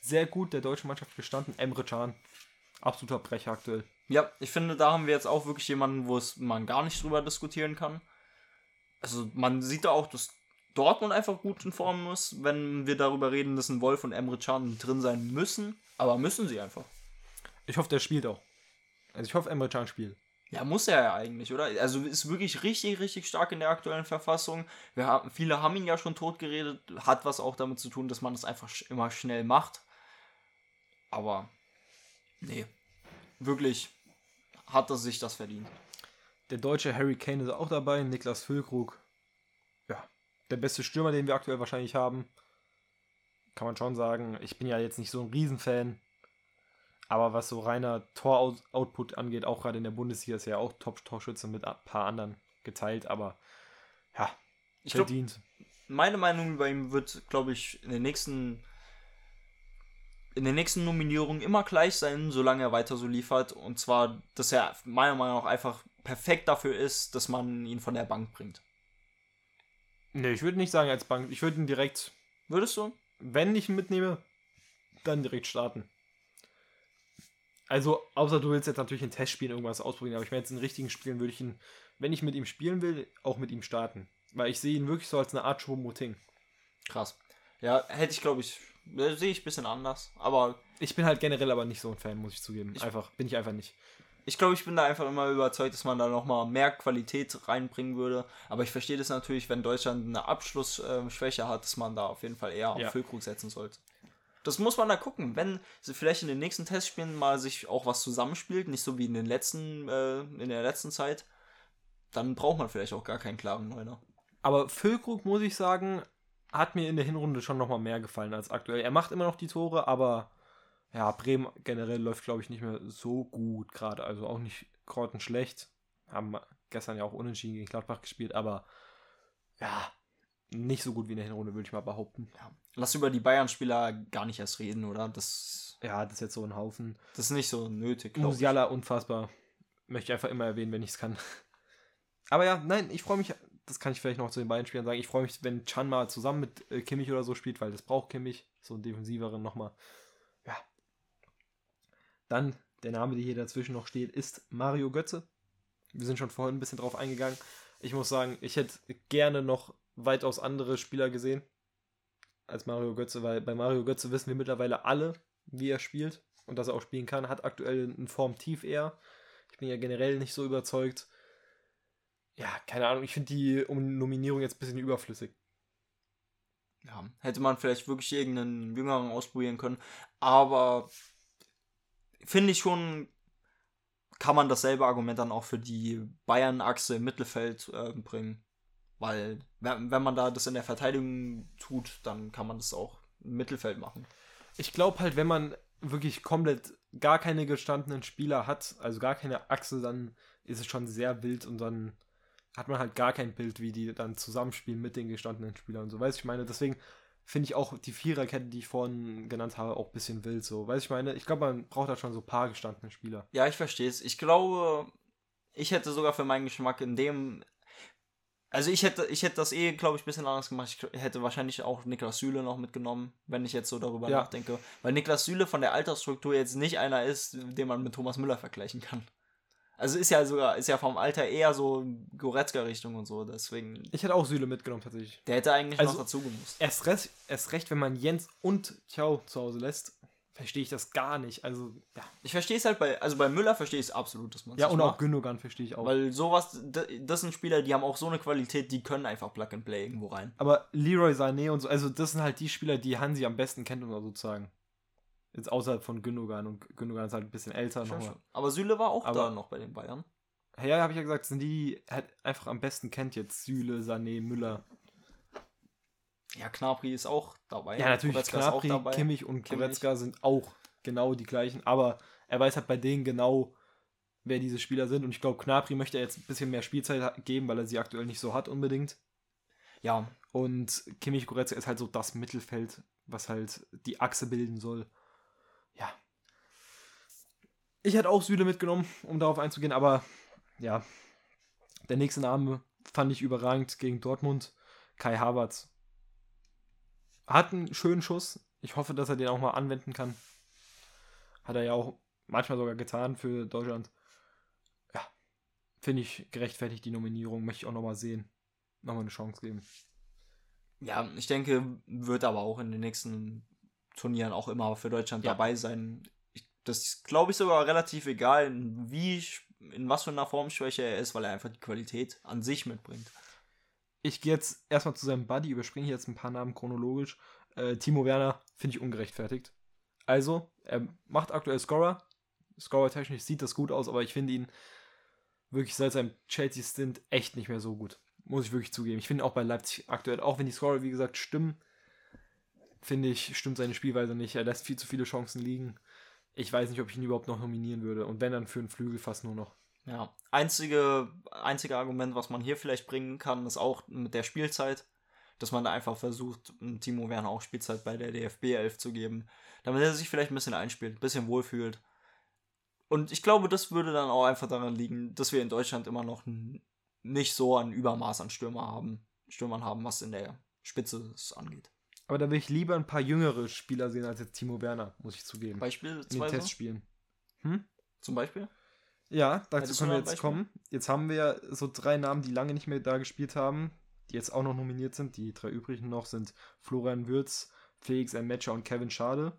sehr gut der deutschen Mannschaft gestanden. Emre Can. Absoluter Brecher aktuell. Ja, ich finde, da haben wir jetzt auch wirklich jemanden, wo es man gar nicht drüber diskutieren kann. Also man sieht da auch, dass Dortmund einfach gut in Form ist, wenn wir darüber reden, dass ein Wolf und Emre Can drin sein müssen. Aber müssen sie einfach. Ich hoffe, der spielt auch. Also ich hoffe, Emre Can spielt. Ja, muss er ja eigentlich, oder? Also ist wirklich richtig, richtig stark in der aktuellen Verfassung. Wir haben, viele haben ihn ja schon tot geredet. Hat was auch damit zu tun, dass man das einfach immer schnell macht. Aber nee, wirklich hat er sich das verdient. Der deutsche Harry Kane ist auch dabei, Niklas Füllkrug. Ja, der beste Stürmer, den wir aktuell wahrscheinlich haben. Kann man schon sagen. Ich bin ja jetzt nicht so ein Riesenfan. Aber was so reiner Tor-Output angeht, auch gerade in der Bundesliga ist er ja auch Top-Torschütze mit ein paar anderen geteilt. Aber ja, ich verdient. Glaub, meine Meinung bei ihm wird, glaube ich, in den nächsten in den nächsten Nominierungen immer gleich sein, solange er weiter so liefert. Und zwar, dass er meiner Meinung nach einfach perfekt dafür ist, dass man ihn von der Bank bringt. Ne, ich würde nicht sagen als Bank. Ich würde ihn direkt. Würdest du? Wenn ich ihn mitnehme, dann direkt starten. Also, außer du willst jetzt natürlich in Testspielen irgendwas ausprobieren, aber ich meine, jetzt in richtigen Spielen würde ich ihn, wenn ich mit ihm spielen will, auch mit ihm starten. Weil ich sehe ihn wirklich so als eine Art Choupo-Moting. Krass. Ja, hätte ich, glaube ich, sehe ich ein bisschen anders. Aber. Ich bin halt generell aber nicht so ein Fan, muss ich zugeben. Ich, einfach, bin ich einfach nicht. Ich glaube, ich bin da einfach immer überzeugt, dass man da nochmal mehr Qualität reinbringen würde. Aber ich verstehe das natürlich, wenn Deutschland eine Abschlussschwäche hat, dass man da auf jeden Fall eher ja. auf Füllkrug setzen sollte. Das muss man da gucken. Wenn sie vielleicht in den nächsten Testspielen mal sich auch was zusammenspielt, nicht so wie in den letzten, äh, in der letzten Zeit, dann braucht man vielleicht auch gar keinen klaren Neuner. Aber Füllkrug, muss ich sagen, hat mir in der Hinrunde schon nochmal mehr gefallen als aktuell. Er macht immer noch die Tore, aber ja, Bremen generell läuft, glaube ich, nicht mehr so gut gerade. Also auch nicht grottenschlecht. Haben gestern ja auch unentschieden gegen Gladbach gespielt, aber ja, nicht so gut wie in der Hinrunde, würde ich mal behaupten. Ja. Lass über die Bayern-Spieler gar nicht erst reden, oder? Das, ja, das ist jetzt so ein Haufen. Das ist nicht so nötig. Musiala, unfassbar. Möchte ich einfach immer erwähnen, wenn ich es kann. Aber ja, nein, ich freue mich das kann ich vielleicht noch zu den beiden Spielern sagen. Ich freue mich, wenn Chan mal zusammen mit äh, Kimmich oder so spielt, weil das braucht Kimmich. So ein defensiveren nochmal. Ja. Dann, der Name, der hier dazwischen noch steht, ist Mario Götze. Wir sind schon vorhin ein bisschen drauf eingegangen. Ich muss sagen, ich hätte gerne noch weitaus andere Spieler gesehen als Mario Götze, weil bei Mario Götze wissen wir mittlerweile alle, wie er spielt und dass er auch spielen kann. Hat aktuell ein Formtief eher. Ich bin ja generell nicht so überzeugt. Ja, keine Ahnung, ich finde die Nominierung jetzt ein bisschen überflüssig. Ja, hätte man vielleicht wirklich irgendeinen Jüngeren ausprobieren können. Aber finde ich schon, kann man dasselbe Argument dann auch für die Bayern-Achse im Mittelfeld äh, bringen. Weil, wenn, wenn man da das in der Verteidigung tut, dann kann man das auch im Mittelfeld machen. Ich glaube halt, wenn man wirklich komplett gar keine gestandenen Spieler hat, also gar keine Achse, dann ist es schon sehr wild und dann hat man halt gar kein Bild, wie die dann zusammenspielen mit den gestandenen Spielern und so. Weißt du, ich meine, deswegen finde ich auch die Viererkette, die ich vorhin genannt habe, auch ein bisschen wild so. Weißt du, ich meine, ich glaube, man braucht da schon so ein paar gestandene Spieler. Ja, ich verstehe es. Ich glaube, ich hätte sogar für meinen Geschmack in dem. Also ich hätte, ich hätte das eh, glaube ich, ein bisschen anders gemacht. Ich hätte wahrscheinlich auch Niklas Süle noch mitgenommen, wenn ich jetzt so darüber ja. nachdenke. Weil Niklas Süle von der Altersstruktur jetzt nicht einer ist, den man mit Thomas Müller vergleichen kann. Also ist ja sogar, ist ja vom Alter eher so Goretzka-Richtung und so, deswegen. Ich hätte auch Süle mitgenommen, tatsächlich. Der hätte eigentlich also, noch dazu gemusst. Erst recht, erst recht, wenn man Jens und Ciao zu Hause lässt, verstehe ich das gar nicht. Also, ja. Ich verstehe es halt bei, also bei Müller verstehe ich es absolut, dass man Ja, und macht. auch Gündogan verstehe ich auch. Weil sowas, das sind Spieler, die haben auch so eine Qualität, die können einfach Plug and Play irgendwo rein. Aber Leroy Sané und so, also das sind halt die Spieler, die Hansi am besten kennt, um sozusagen. Jetzt außerhalb von Gündogan und Gündogan ist halt ein bisschen älter nochmal. Aber Süle war auch Aber, da noch bei den Bayern. Ja, habe ich ja gesagt, sind die, halt einfach am besten kennt jetzt. Süle, Sané, Müller. Ja, Knapri ist auch dabei. Ja, natürlich, Goretzka Knapri, dabei. Kimmich und Goretzka sind auch genau die gleichen. Aber er weiß halt bei denen genau, wer diese Spieler sind. Und ich glaube, Knapri möchte jetzt ein bisschen mehr Spielzeit geben, weil er sie aktuell nicht so hat unbedingt. Ja. Und Kimmich Goretzka ist halt so das Mittelfeld, was halt die Achse bilden soll. Ja. Ich hätte auch Süle mitgenommen, um darauf einzugehen, aber ja, der nächste Name fand ich überragend gegen Dortmund. Kai Havertz. Hat einen schönen Schuss. Ich hoffe, dass er den auch mal anwenden kann. Hat er ja auch manchmal sogar getan für Deutschland. Ja, finde ich gerechtfertigt die Nominierung. Möchte ich auch nochmal sehen. Nochmal eine Chance geben. Ja, ich denke, wird aber auch in den nächsten Turnieren auch immer für Deutschland ja. dabei sein. Ich, das glaube ich, sogar relativ egal, wie in was für einer Formschwäche er ist, weil er einfach die Qualität an sich mitbringt. Ich gehe jetzt erstmal zu seinem Buddy, überspringe jetzt ein paar Namen chronologisch. Äh, Timo Werner finde ich ungerechtfertigt. Also, er macht aktuell Scorer. Scorer-technisch sieht das gut aus, aber ich finde ihn wirklich seit seinem Chelsea-Stint echt nicht mehr so gut. Muss ich wirklich zugeben. Ich finde auch bei Leipzig aktuell, auch wenn die Scorer, wie gesagt, stimmen, finde ich, stimmt seine Spielweise nicht. Er lässt viel zu viele Chancen liegen ich weiß nicht, ob ich ihn überhaupt noch nominieren würde. Und wenn dann für einen Flügel fast nur noch. Ja, einzige, einzige Argument, was man hier vielleicht bringen kann, ist auch mit der Spielzeit, dass man da einfach versucht, Timo Werner auch Spielzeit bei der DFB 11 zu geben, damit er sich vielleicht ein bisschen einspielt, ein bisschen wohlfühlt. Und ich glaube, das würde dann auch einfach daran liegen, dass wir in Deutschland immer noch nicht so ein Übermaß an Stürmer haben, Stürmern haben, was in der Spitze angeht. Aber da will ich lieber ein paar jüngere Spieler sehen als jetzt Timo Werner, muss ich zugeben. Beispiel in den Testspielen. Hm? Zum Beispiel? Ja, dazu können wir jetzt kommen. Jetzt haben wir so drei Namen, die lange nicht mehr da gespielt haben, die jetzt auch noch nominiert sind. Die drei übrigen noch sind Florian Würz, Felix M. Matcher und Kevin Schade.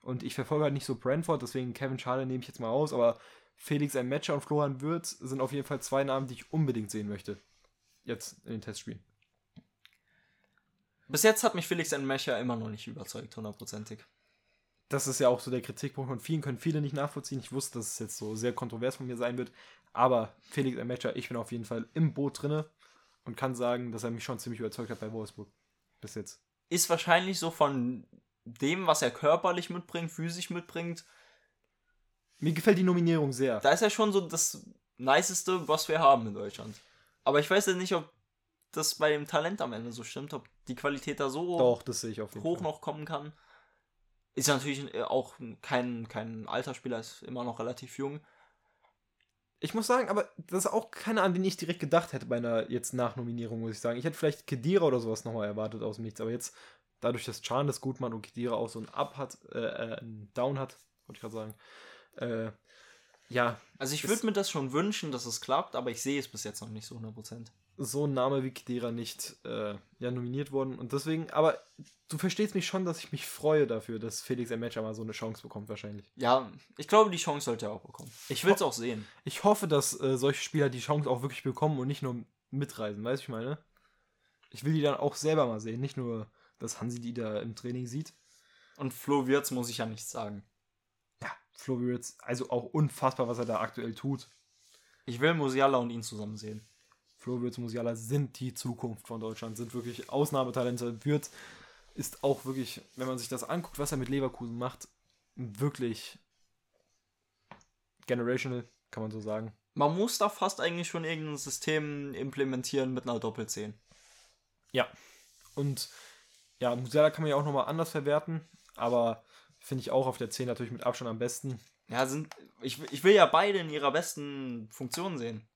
Und ich verfolge halt nicht so Brentford, deswegen Kevin Schade nehme ich jetzt mal aus, aber Felix M. Matcher und Florian Würz sind auf jeden Fall zwei Namen, die ich unbedingt sehen möchte. Jetzt in den Testspielen. Bis jetzt hat mich Felix Mecher immer noch nicht überzeugt, hundertprozentig. Das ist ja auch so der Kritikpunkt von vielen, können viele nicht nachvollziehen. Ich wusste, dass es jetzt so sehr kontrovers von mir sein wird. Aber Felix Mecher, ich bin auf jeden Fall im Boot drinne und kann sagen, dass er mich schon ziemlich überzeugt hat bei Wolfsburg. Bis jetzt. Ist wahrscheinlich so von dem, was er körperlich mitbringt, physisch mitbringt. Mir gefällt die Nominierung sehr. Da ist er schon so das Niceste, was wir haben in Deutschland. Aber ich weiß ja nicht, ob das bei dem Talent am Ende so stimmt, ob die Qualität da so Doch, hoch Fall. noch kommen kann. Ist natürlich äh, auch kein, kein alter Spieler, ist immer noch relativ jung. Ich muss sagen, aber das ist auch keiner, an den ich direkt gedacht hätte bei einer jetzt Nachnominierung, muss ich sagen. Ich hätte vielleicht Kedira oder sowas nochmal erwartet aus dem Nichts, aber jetzt, dadurch, dass Chan das gut macht und Kedira auch so ein Up hat, äh, äh ein Down hat, wollte ich gerade sagen, äh, ja. Also ich würde mir das schon wünschen, dass es klappt, aber ich sehe es bis jetzt noch nicht so 100% so ein Name wie Kedira nicht äh, ja, nominiert worden. Und deswegen, aber du verstehst mich schon, dass ich mich freue dafür, dass Felix Matcher mal so eine Chance bekommt, wahrscheinlich. Ja, ich glaube, die Chance sollte er auch bekommen. Ich will es auch sehen. Ich hoffe, dass äh, solche Spieler die Chance auch wirklich bekommen und nicht nur mitreisen, weißt du, ich meine? Ich will die dann auch selber mal sehen, nicht nur, dass Hansi die da im Training sieht. Und Flo Wirtz muss ich ja nichts sagen. Ja, Flo Wirtz, also auch unfassbar, was er da aktuell tut. Ich will Musiala und ihn zusammen sehen. Flo Musiala sind die Zukunft von Deutschland, sind wirklich Ausnahmetalente. Würz ist auch wirklich, wenn man sich das anguckt, was er mit Leverkusen macht, wirklich generational, kann man so sagen. Man muss da fast eigentlich schon irgendein System implementieren mit einer Doppel-10. Ja. Und ja, Musiala kann man ja auch nochmal anders verwerten, aber finde ich auch auf der 10 natürlich mit Abstand am besten. Ja, sind, ich, ich will ja beide in ihrer besten Funktion sehen.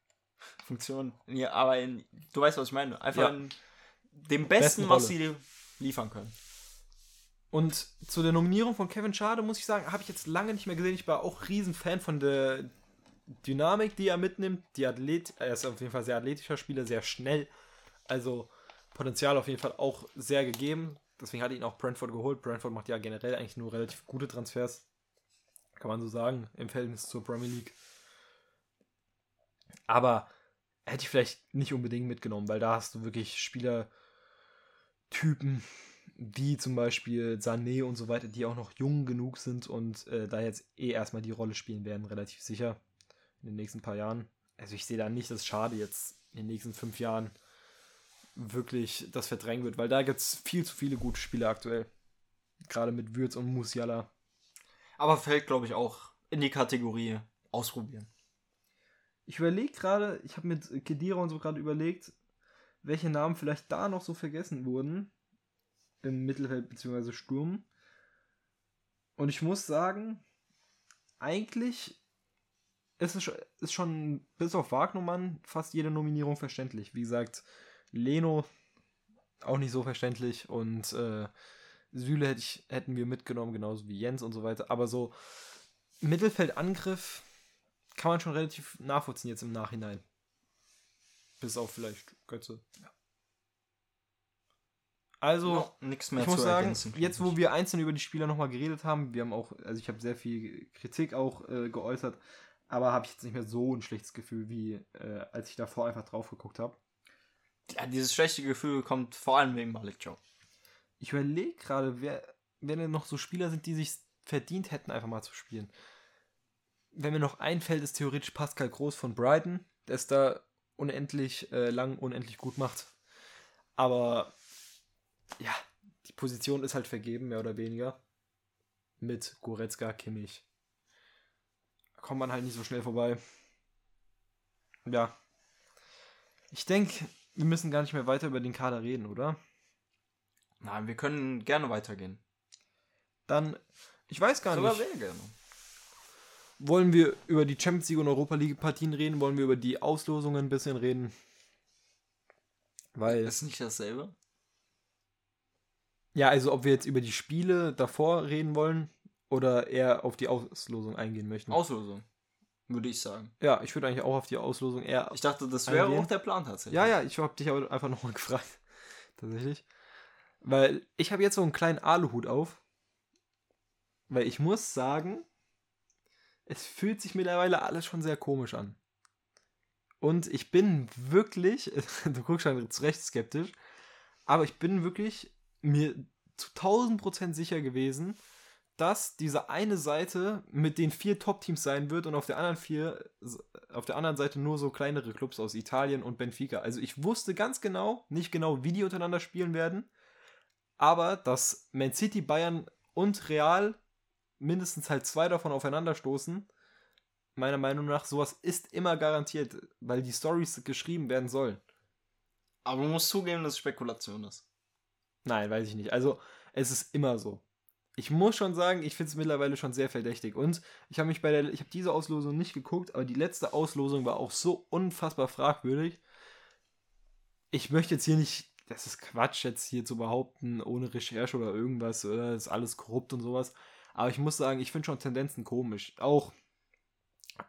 Funktion. Ja, aber in, du weißt, was ich meine. Einfach ja. in dem Besten, Besten was sie liefern können. Und zu der Nominierung von Kevin Schade muss ich sagen, habe ich jetzt lange nicht mehr gesehen. Ich war auch riesen Fan von der Dynamik, die er mitnimmt. Die Athlet, er ist auf jeden Fall sehr athletischer Spieler, sehr schnell. Also Potenzial auf jeden Fall auch sehr gegeben. Deswegen hat ihn auch Brentford geholt. Brentford macht ja generell eigentlich nur relativ gute Transfers. Kann man so sagen, im Verhältnis zur Premier League. Aber hätte ich vielleicht nicht unbedingt mitgenommen, weil da hast du wirklich Spielertypen wie zum Beispiel Sané und so weiter, die auch noch jung genug sind und äh, da jetzt eh erstmal die Rolle spielen werden, relativ sicher in den nächsten paar Jahren. Also ich sehe da nicht das Schade jetzt in den nächsten fünf Jahren wirklich das verdrängen wird, weil da gibt es viel zu viele gute Spieler aktuell. Gerade mit Würz und Musiala. Aber fällt, glaube ich, auch in die Kategorie ausprobieren. Ich überlege gerade, ich habe mit Kedira und so gerade überlegt, welche Namen vielleicht da noch so vergessen wurden. Im Mittelfeld bzw. Sturm. Und ich muss sagen, eigentlich ist es ist schon bis auf Wagnermann fast jede Nominierung verständlich. Wie gesagt, Leno auch nicht so verständlich und äh, Süle hätte ich, hätten wir mitgenommen, genauso wie Jens und so weiter. Aber so Mittelfeldangriff kann man schon relativ nachvollziehen jetzt im Nachhinein. Bis auf vielleicht Götze. Ja. Also, no, nichts mehr ich muss sagen, jetzt wo wir einzeln über die Spieler nochmal geredet haben, wir haben auch, also ich habe sehr viel Kritik auch äh, geäußert, aber habe ich jetzt nicht mehr so ein schlechtes Gefühl, wie äh, als ich davor einfach drauf geguckt habe. Ja, dieses schlechte Gefühl kommt vor allem wegen Malik Joe. Ich überlege gerade, wer, wer denn noch so Spieler sind, die sich verdient hätten, einfach mal zu spielen wenn mir noch einfällt, ist theoretisch Pascal Groß von Brighton, der es da unendlich äh, lang, unendlich gut macht. Aber ja, die Position ist halt vergeben, mehr oder weniger. Mit Goretzka, Kimmich. Da kommt man halt nicht so schnell vorbei. Ja. Ich denke, wir müssen gar nicht mehr weiter über den Kader reden, oder? Nein, wir können gerne weitergehen. Dann, ich weiß gar Sogar nicht. Sehr gerne. Wollen wir über die Champions League und Europa League Partien reden? Wollen wir über die Auslosungen ein bisschen reden? Weil. Ist nicht dasselbe? Ja, also ob wir jetzt über die Spiele davor reden wollen oder eher auf die Auslosung eingehen möchten. Auslosung, würde ich sagen. Ja, ich würde eigentlich auch auf die Auslosung eher. Ich dachte, das wäre auch der Plan tatsächlich. Ja, ja, ich habe dich aber einfach nochmal gefragt. tatsächlich. Weil ich habe jetzt so einen kleinen Aluhut auf. Weil ich muss sagen, es fühlt sich mittlerweile alles schon sehr komisch an. Und ich bin wirklich, du guckst schon zu Recht skeptisch, aber ich bin wirklich mir zu 1000 Prozent sicher gewesen, dass diese eine Seite mit den vier Top-Teams sein wird und auf der anderen vier, auf der anderen Seite nur so kleinere Clubs aus Italien und Benfica. Also ich wusste ganz genau, nicht genau, wie die untereinander spielen werden, aber dass Man City, Bayern und Real mindestens halt zwei davon aufeinanderstoßen, meiner Meinung nach, sowas ist immer garantiert, weil die Stories geschrieben werden sollen. Aber man muss zugeben, dass es Spekulation ist. Nein, weiß ich nicht. Also, es ist immer so. ich muss schon sagen, ich finde es mittlerweile schon sehr verdächtig. Und ich habe mich bei der, ich habe diese Auslosung nicht geguckt, aber die letzte Auslosung war auch so unfassbar fragwürdig. Ich möchte jetzt hier nicht, das ist Quatsch, jetzt hier zu behaupten, ohne Recherche oder irgendwas, oder ist alles korrupt und sowas. Aber ich muss sagen, ich finde schon Tendenzen komisch. Auch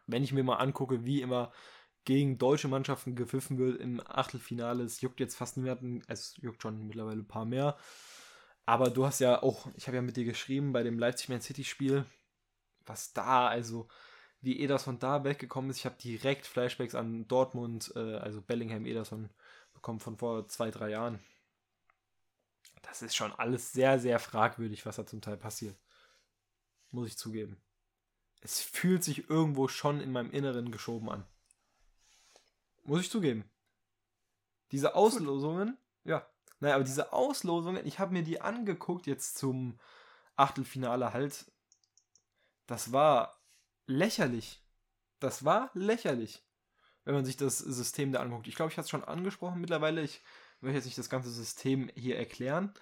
wenn ich mir mal angucke, wie immer gegen deutsche Mannschaften gepfiffen wird im Achtelfinale, es juckt jetzt fast niemanden, es juckt schon mittlerweile ein paar mehr. Aber du hast ja auch, ich habe ja mit dir geschrieben bei dem Leipzig-Man City-Spiel, was da, also wie Ederson da weggekommen ist. Ich habe direkt Flashbacks an Dortmund, äh, also Bellingham Ederson bekommen von vor zwei, drei Jahren. Das ist schon alles sehr, sehr fragwürdig, was da zum Teil passiert. Muss ich zugeben. Es fühlt sich irgendwo schon in meinem Inneren geschoben an. Muss ich zugeben. Diese Auslosungen, ja. Naja, aber diese Auslosungen, ich habe mir die angeguckt jetzt zum Achtelfinale halt. Das war lächerlich. Das war lächerlich. Wenn man sich das System da anguckt. Ich glaube, ich hatte es schon angesprochen mittlerweile. Ich möchte jetzt nicht das ganze System hier erklären.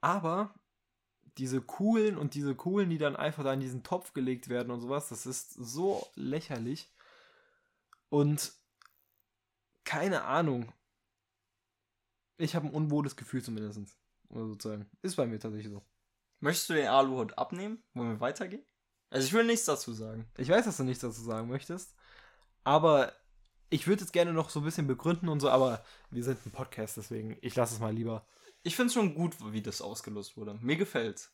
Aber diese coolen und diese coolen, die dann einfach da in diesen Topf gelegt werden und sowas, das ist so lächerlich. Und keine Ahnung. Ich habe ein unwohles Gefühl zumindest. Oder sozusagen. Ist bei mir tatsächlich so. Möchtest du den Aluhut abnehmen? Wollen wir weitergehen? Also ich will nichts dazu sagen. Ich weiß, dass du nichts dazu sagen möchtest. Aber ich würde jetzt gerne noch so ein bisschen begründen und so, aber wir sind ein Podcast, deswegen ich lasse es mal lieber. Ich finde es schon gut, wie das ausgelöst wurde. Mir gefällt's.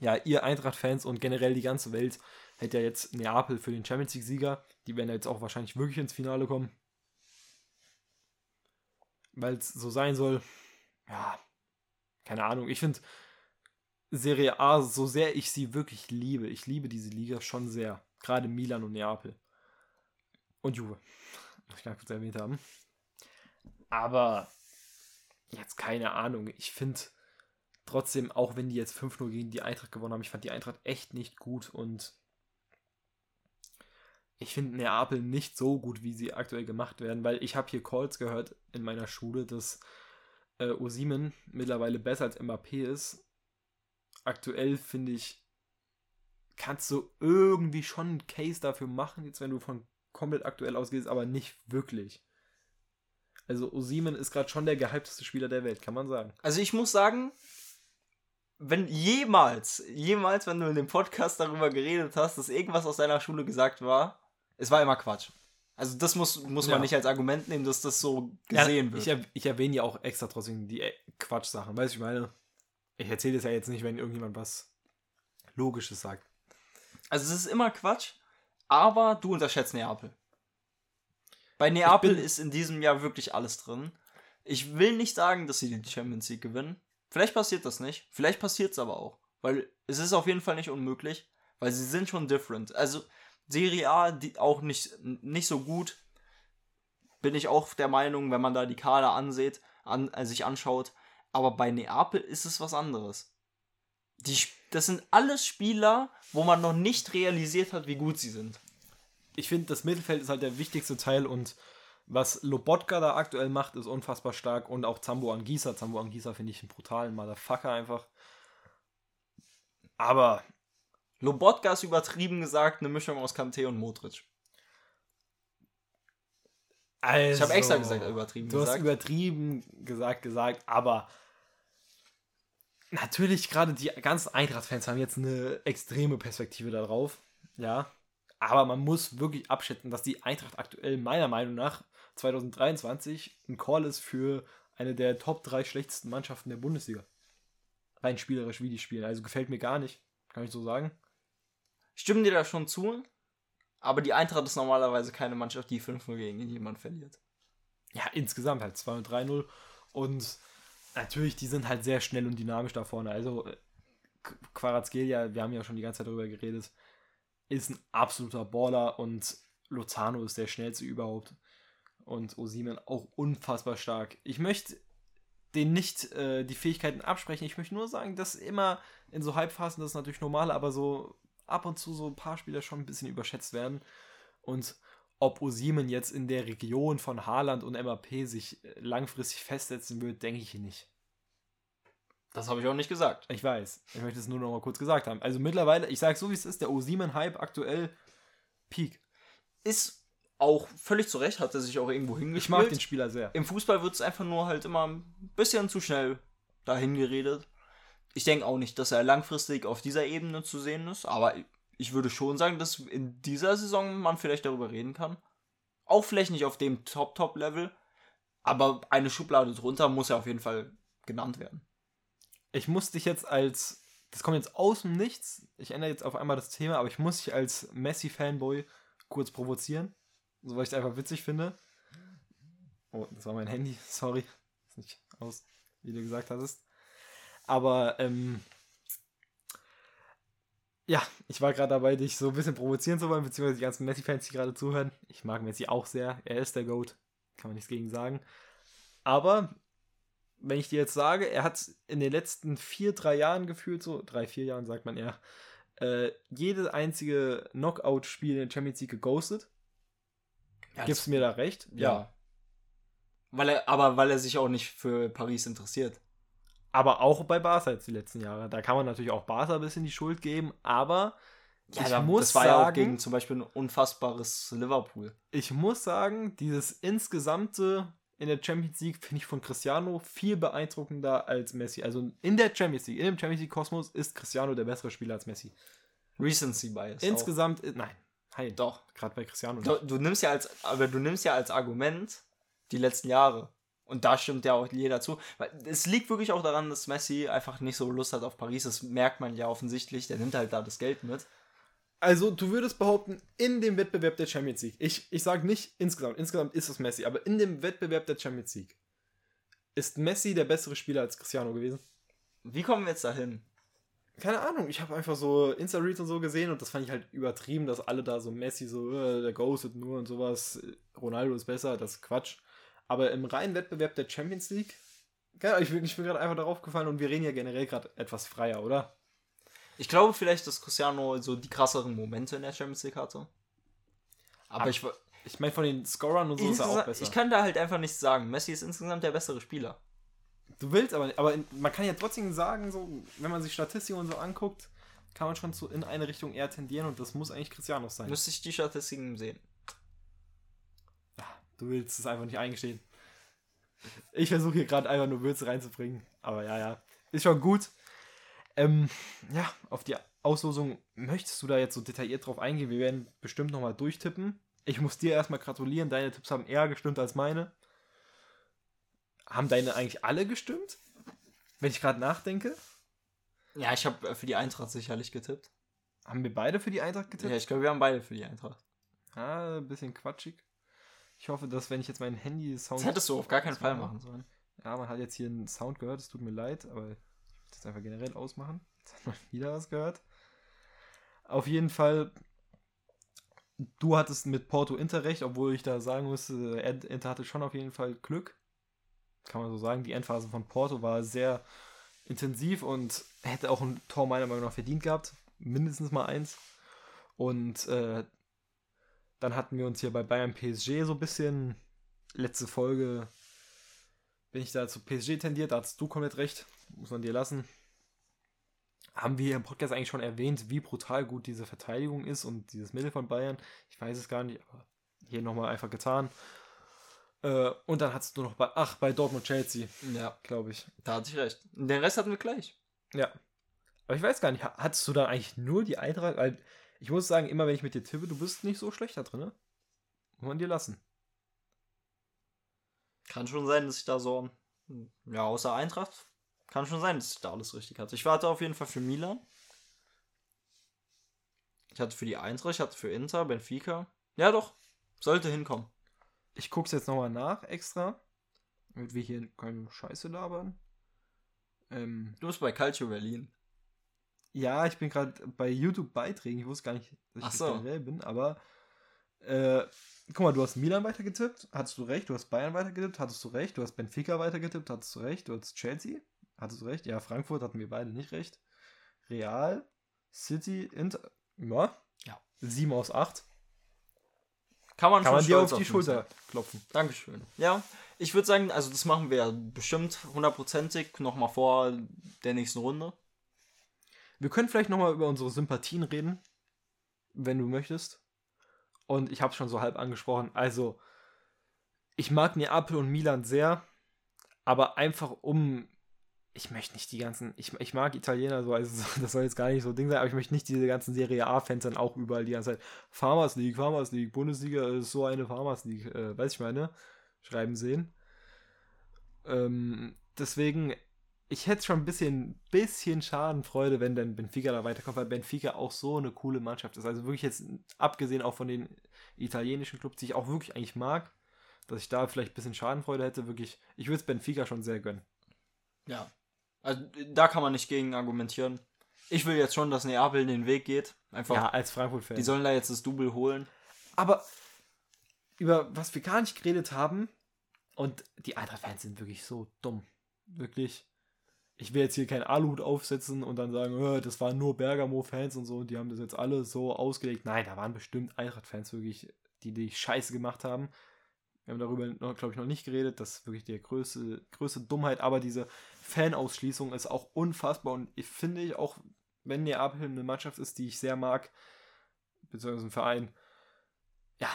Ja, ihr Eintracht-Fans und generell die ganze Welt hätte ja jetzt Neapel für den Champions League-Sieger. Die werden ja jetzt auch wahrscheinlich wirklich ins Finale kommen weil es so sein soll. Ja, keine Ahnung. Ich finde Serie A, so sehr ich sie wirklich liebe, ich liebe diese Liga schon sehr. Gerade Milan und Neapel. Und Juve. Muss ich gar kurz erwähnt haben. Aber jetzt keine Ahnung. Ich finde trotzdem, auch wenn die jetzt 5-0 gegen die Eintracht gewonnen haben, ich fand die Eintracht echt nicht gut und ich finde Neapel nicht so gut, wie sie aktuell gemacht werden, weil ich habe hier Calls gehört in meiner Schule, dass äh, Osimen mittlerweile besser als Mbappé ist. Aktuell finde ich, kannst du irgendwie schon einen Case dafür machen, jetzt wenn du von komplett aktuell ausgehst, aber nicht wirklich. Also Osimen ist gerade schon der gehypteste Spieler der Welt, kann man sagen. Also ich muss sagen, wenn jemals, jemals, wenn du in dem Podcast darüber geredet hast, dass irgendwas aus deiner Schule gesagt war, es war immer Quatsch. Also das muss, muss man ja. nicht als Argument nehmen, dass das so gesehen ja, wird. Ich, ich, erwähne ja auch extra trotzdem die äh, Quatsch-Sachen. Weißt du, ich meine, ich erzähle das ja jetzt nicht, wenn irgendjemand was Logisches sagt. Also es ist immer Quatsch, aber du unterschätzt Neapel. Bei Neapel ist in diesem Jahr wirklich alles drin. Ich will nicht sagen, dass sie die Champions League gewinnen. Vielleicht passiert das nicht. Vielleicht passiert es aber auch. Weil es ist auf jeden Fall nicht unmöglich. Weil sie sind schon different. Also Serie A die auch nicht, nicht so gut. Bin ich auch der Meinung, wenn man da die Kader ansieht, an, äh, sich anschaut. Aber bei Neapel ist es was anderes. Die, das sind alles Spieler, wo man noch nicht realisiert hat, wie gut sie sind. Ich finde, das Mittelfeld ist halt der wichtigste Teil und was Lobotka da aktuell macht, ist unfassbar stark und auch Zambo Angisa. Zambo Angisa finde ich einen brutalen Motherfucker einfach. Aber Lobotka ist übertrieben gesagt eine Mischung aus Kante und Modric. Also, ich habe extra gesagt, übertrieben du gesagt. Du hast übertrieben gesagt, gesagt, aber natürlich gerade die ganzen Eintracht-Fans haben jetzt eine extreme Perspektive darauf. Ja. Aber man muss wirklich abschätzen, dass die Eintracht aktuell meiner Meinung nach 2023 ein Call ist für eine der Top 3 schlechtesten Mannschaften der Bundesliga. Rein spielerisch, wie die spielen. Also gefällt mir gar nicht. Kann ich so sagen stimme dir da schon zu, aber die Eintracht ist normalerweise keine Mannschaft, die 5-0 gegen jemanden verliert. Ja, insgesamt halt 2 und 3-0 und natürlich, die sind halt sehr schnell und dynamisch da vorne. Also Quarazgelia, wir haben ja schon die ganze Zeit darüber geredet, ist ein absoluter Baller und Lozano ist der schnellste überhaupt. Und Osimen auch unfassbar stark. Ich möchte den nicht äh, die Fähigkeiten absprechen. Ich möchte nur sagen, dass immer in so Halbphasen, das ist natürlich normal, aber so ab und zu so ein paar Spieler schon ein bisschen überschätzt werden. Und ob Osimen jetzt in der Region von Haaland und MAP sich äh, langfristig festsetzen wird, denke ich nicht. Das habe ich auch nicht gesagt. Ich weiß. Ich möchte es nur noch mal kurz gesagt haben. Also mittlerweile, ich sage so wie es ist, der O7-Hype aktuell Peak. Ist auch völlig zu Recht, hat er sich auch irgendwo hingespielt. Ich mag den Spieler sehr. Im Fußball wird es einfach nur halt immer ein bisschen zu schnell dahin geredet. Ich denke auch nicht, dass er langfristig auf dieser Ebene zu sehen ist, aber ich würde schon sagen, dass in dieser Saison man vielleicht darüber reden kann. Auch vielleicht nicht auf dem Top-Top-Level, aber eine Schublade drunter muss ja auf jeden Fall genannt werden. Ich muss dich jetzt als, das kommt jetzt aus dem Nichts, ich ändere jetzt auf einmal das Thema, aber ich muss dich als Messi-Fanboy kurz provozieren, so weil ich es einfach witzig finde. Oh, das war mein Handy, sorry. Ist nicht aus, wie du gesagt hattest. Aber, ähm, ja, ich war gerade dabei, dich so ein bisschen provozieren zu wollen, beziehungsweise die ganzen Messi-Fans, die gerade zuhören. Ich mag Messi auch sehr. Er ist der GOAT. Kann man nichts gegen sagen. Aber, wenn ich dir jetzt sage, er hat in den letzten vier, drei Jahren gefühlt, so, drei, vier Jahren sagt man eher, äh, jedes einzige Knockout-Spiel in der Champions League geghostet. Ja, Gibst du mir da recht? Ja. Weil er, aber weil er sich auch nicht für Paris interessiert. Aber auch bei Barca jetzt die letzten Jahre. Da kann man natürlich auch Barca ein bisschen die Schuld geben, aber Ja, ich da- muss das war ja auch sagen, gegen zum Beispiel ein unfassbares Liverpool. ich muss sagen, dieses insgesamte in der Champions League finde ich von Cristiano viel beeindruckender als Messi. Also in der Champions League, in dem Champions League Kosmos ist Cristiano der bessere Spieler als Messi. Recency Bias. Insgesamt, äh, nein, nein, Doch. gerade bei Cristiano. Du, du nimmst ja als, aber du nimmst ja als Argument die letzten Jahre. Und da stimmt ja auch jeder zu. Weil es liegt wirklich auch daran, dass Messi einfach nicht so Lust hat auf Paris. Das merkt man ja offensichtlich. Der nimmt halt da das Geld mit. Also, du würdest behaupten, in dem Wettbewerb der Champions League, ich, ich sage nicht insgesamt, insgesamt ist es Messi, aber in dem Wettbewerb der Champions League ist Messi der bessere Spieler als Cristiano gewesen. Wie kommen wir jetzt dahin? Keine Ahnung, ich habe einfach so Insta-Reads und so gesehen und das fand ich halt übertrieben, dass alle da so Messi so, äh, der ghostet nur und sowas, Ronaldo ist besser, das ist Quatsch. Aber im reinen Wettbewerb der Champions League, keine Ahnung, ich bin, ich bin gerade einfach darauf gefallen und wir reden ja generell gerade etwas freier, oder? Ich glaube vielleicht, dass Cristiano so die krasseren Momente in der Champions League hatte. Aber Ab- ich, Ich meine, von den Scorern und so ist er auch besser. ich kann da halt einfach nichts sagen. Messi ist insgesamt der bessere Spieler. Du willst aber nicht, aber man kann ja trotzdem sagen, so, wenn man sich Statistiken und so anguckt, kann man schon so in eine Richtung eher tendieren und das muss eigentlich Cristiano sein. Müsste ich die Statistiken sehen. Du willst es einfach nicht eingestehen. Ich versuche hier gerade einfach nur Würze reinzubringen, aber ja, ja, ist schon gut. Ähm, ja, auf die Auslosung möchtest du da jetzt so detailliert drauf eingehen? Wir werden bestimmt nochmal durchtippen. Ich muss dir erstmal gratulieren, deine Tipps haben eher gestimmt als meine. Haben deine eigentlich alle gestimmt? Wenn ich gerade nachdenke, Ja, ich habe für die Eintracht sicherlich getippt. haben wir beide für die Eintracht getippt? Ja, ich glaube, wir haben beide für die Eintracht. Ah, ein bisschen quatschig. Ich hoffe, dass wenn ich jetzt mein Handy-Sound. Das hättest du auf gar keinen Fall machen sollen. Ja, man hat jetzt hier einen Sound gehört, es tut mir leid, aber das einfach generell ausmachen. Jetzt hat man wieder was gehört. Auf jeden Fall, du hattest mit Porto Inter recht, obwohl ich da sagen musste, Ed- Inter hatte schon auf jeden Fall Glück. Kann man so sagen. Die Endphase von Porto war sehr intensiv und hätte auch ein Tor meiner Meinung nach verdient gehabt. Mindestens mal eins. Und äh, dann hatten wir uns hier bei Bayern PSG so ein bisschen. Letzte Folge bin ich da zu PSG tendiert, da hast du komplett recht. Muss man dir lassen. Haben wir hier im Podcast eigentlich schon erwähnt, wie brutal gut diese Verteidigung ist und dieses Mittel von Bayern? Ich weiß es gar nicht, aber hier nochmal einfach getan. Äh, und dann hattest du noch bei, ach, bei Dortmund Chelsea, Ja, glaube ich. da hatte ich recht. Den Rest hatten wir gleich. Ja. Aber ich weiß gar nicht, ha- hattest du dann eigentlich nur die Eintracht? Weil ich muss sagen, immer wenn ich mit dir tippe, du bist nicht so schlecht da drin, ne? Muss man dir lassen. Kann schon sein, dass ich da so. Ja, außer Eintracht. Kann schon sein, dass ich da alles richtig hatte. Ich warte auf jeden Fall für Milan. Ich hatte für die Eintracht, ich hatte für Inter, Benfica. Ja, doch. Sollte hinkommen. Ich guck's jetzt nochmal nach extra, damit wir hier keine Scheiße labern. Ähm, Du bist bei Calcio Berlin. ja, ich bin gerade bei YouTube-Beiträgen. Ich wusste gar nicht, dass ich Ach so. generell bin, aber äh, guck mal, du hast Milan weitergetippt, hattest du recht, du hast Bayern weitergetippt, hattest du recht, du hast Benfica weitergetippt, hattest du recht, du hast Chelsea, hattest du recht, ja, Frankfurt hatten wir beide nicht recht. Real, City, Inter, ja, Ja. 7 aus 8. kann man Kann man dir auf die Schulter klopfen. Dankeschön. Ja, ich würde sagen, also das machen wir bestimmt hundertprozentig nochmal vor der nächsten Runde. Wir können vielleicht nochmal über unsere Sympathien reden, wenn du möchtest. Und ich habe schon so halb angesprochen. Also, ich mag Neapel und Milan sehr, aber einfach um. Ich möchte nicht die ganzen. Ich, ich mag Italiener so, also das soll jetzt gar nicht so Ding sein, aber ich möchte nicht diese ganzen Serie A-Fans dann auch überall die ganze Zeit. Farmers League, Farmers League, Bundesliga ist so eine Farmers League, äh, weiß ich meine, schreiben sehen. Ähm, deswegen, ich hätte schon ein bisschen, bisschen Schadenfreude, wenn dann Benfica da weiterkommt, weil Benfica auch so eine coole Mannschaft ist. Also wirklich jetzt, abgesehen auch von den italienischen Clubs, die ich auch wirklich eigentlich mag, dass ich da vielleicht ein bisschen Schadenfreude hätte, wirklich, ich würde es Benfica schon sehr gönnen. Ja. Also da kann man nicht gegen argumentieren. Ich will jetzt schon, dass Neapel den Weg geht. Einfach, Ja, als Frankfurt-Fan. die sollen da jetzt das Double holen. Aber über was wir gar nicht geredet haben, und die Eintracht-Fans sind wirklich so dumm. Wirklich. Ich will jetzt hier keinen Aluhut aufsetzen und dann sagen, "Äh, das waren nur Bergamo-Fans und so, und die haben das jetzt alle so ausgelegt. Nein, da waren bestimmt Eintracht-Fans wirklich, die die Scheiße gemacht haben. Wir haben darüber, glaube ich, noch nicht geredet. Das ist wirklich die größte, größte Dummheit. Aber diese Fanausschließung ist auch unfassbar. Und ich finde ich auch, wenn Neapel eine Mannschaft ist, die ich sehr mag, beziehungsweise ein Verein, ja,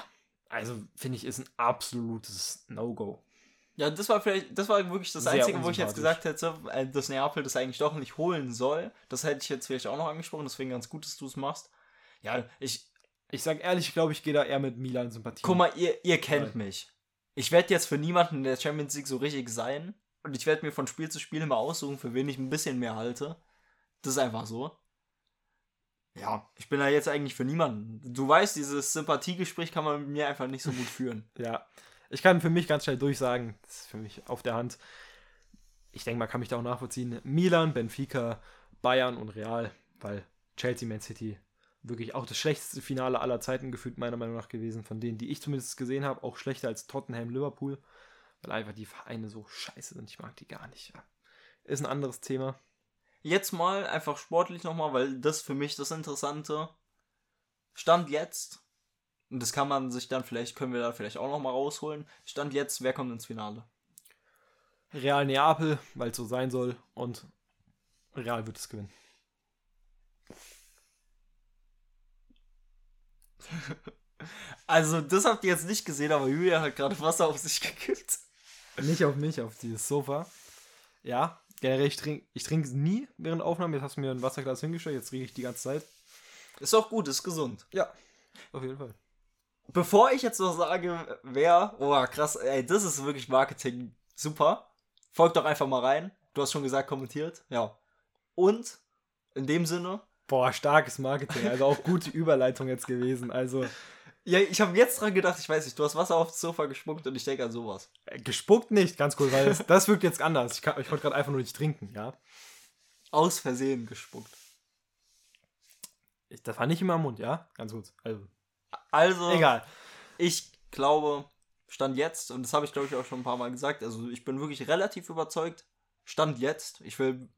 also finde ich, ist ein absolutes No-Go. Ja, das war vielleicht, das war wirklich das Sehr Einzige, wo ich jetzt gesagt hätte, äh, dass Neapel das eigentlich doch nicht holen soll. Das hätte ich jetzt vielleicht auch noch angesprochen, deswegen ganz gut, dass du es machst. Ja, ich, Ich sag ehrlich, ich glaube, ich gehe da eher mit Milan Sympathie. guck mal, ihr, ihr kennt Nein. mich. Ich werde jetzt für niemanden in der Champions League so richtig sein. Und ich werde mir von Spiel zu Spiel immer aussuchen, für wen ich ein bisschen mehr halte. Das ist einfach so. Ja, ich bin da jetzt eigentlich für niemanden. Du weißt, dieses Sympathiegespräch kann man mit mir einfach nicht so gut führen. Ja. Ich kann für mich ganz schnell durchsagen, das ist für mich auf der Hand. Ich denke, man kann mich da auch nachvollziehen. Milan, Benfica, Bayern und Real, weil Chelsea, Man City wirklich auch das schlechteste Finale aller Zeiten gefühlt, meiner Meinung nach gewesen, von denen, die ich zumindest gesehen habe, auch schlechter als Tottenham, Liverpool, weil einfach die Vereine so scheiße sind. Ich mag die gar nicht. Ja. Ist ein anderes Thema. Jetzt mal einfach sportlich nochmal, weil das für mich das Interessante. Stand jetzt, und das kann man sich dann vielleicht, können wir da vielleicht auch nochmal rausholen. Stand jetzt, wer kommt ins Finale? Real Neapel, weil es so sein soll, und Real wird es gewinnen. Also, das habt ihr jetzt nicht gesehen, aber Julia hat gerade Wasser auf sich gekippt. Nicht auf mich, auf dieses Sofa. Ja, generell, ich trinke ich trink nie während Aufnahmen. Jetzt hast du mir ein Wasserglas hingestellt, jetzt trinke ich die ganze Zeit. Ist auch gut, ist gesund. Ja, auf jeden Fall. Bevor ich jetzt noch sage, wer, oh krass, ey, das ist wirklich Marketing super. Folgt doch einfach mal rein. Du hast schon gesagt, kommentiert. Ja. Und in dem Sinne, Boah, starkes Marketing. Also auch gute Überleitung jetzt gewesen. Also ja, ich habe jetzt dran gedacht, ich weiß nicht, du hast Wasser aufs Sofa gespuckt und ich denke an sowas. äh, gespuckt nicht, ganz cool, weil das, das wirkt jetzt anders. Ich, kann- ich wollte gerade einfach nur nicht trinken, ja. Aus Versehen gespuckt. Ich, das war nicht immer im Mund, ja? Ganz gut. Also, Also, egal. ich glaube, Stand jetzt, und das habe ich glaube ich auch schon ein paar Mal gesagt, also ich bin wirklich relativ überzeugt, Stand jetzt, ich will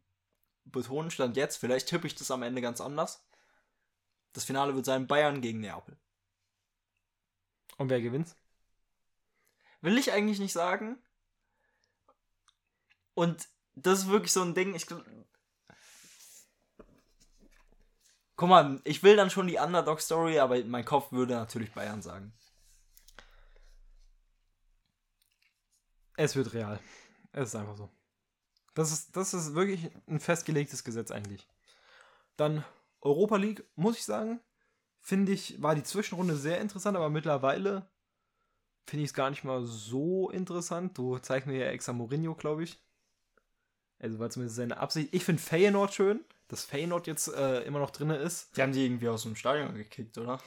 betonen, Stand jetzt, vielleicht tippe ich das am Ende ganz anders. Das Finale wird sein Bayern gegen Neapel. Und wer gewinnt? Will ich eigentlich nicht sagen. Und das ist wirklich so ein Ding, ich Guck mal, ich will dann schon die Underdog-Story, aber mein Kopf würde natürlich Bayern sagen. Es wird real. Es ist einfach so. Das ist, das ist wirklich ein festgelegtes Gesetz eigentlich. Dann Europa League, muss ich sagen, finde ich, war die Zwischenrunde sehr interessant, aber mittlerweile finde ich es gar nicht mal so interessant. Du zeigst mir ja extra Mourinho, glaube ich. Also war zumindest seine Absicht. Ich finde Feyenoord schön, dass Feyenoord jetzt äh, immer noch drin ist. Die haben die irgendwie aus dem Stadion gekickt, oder?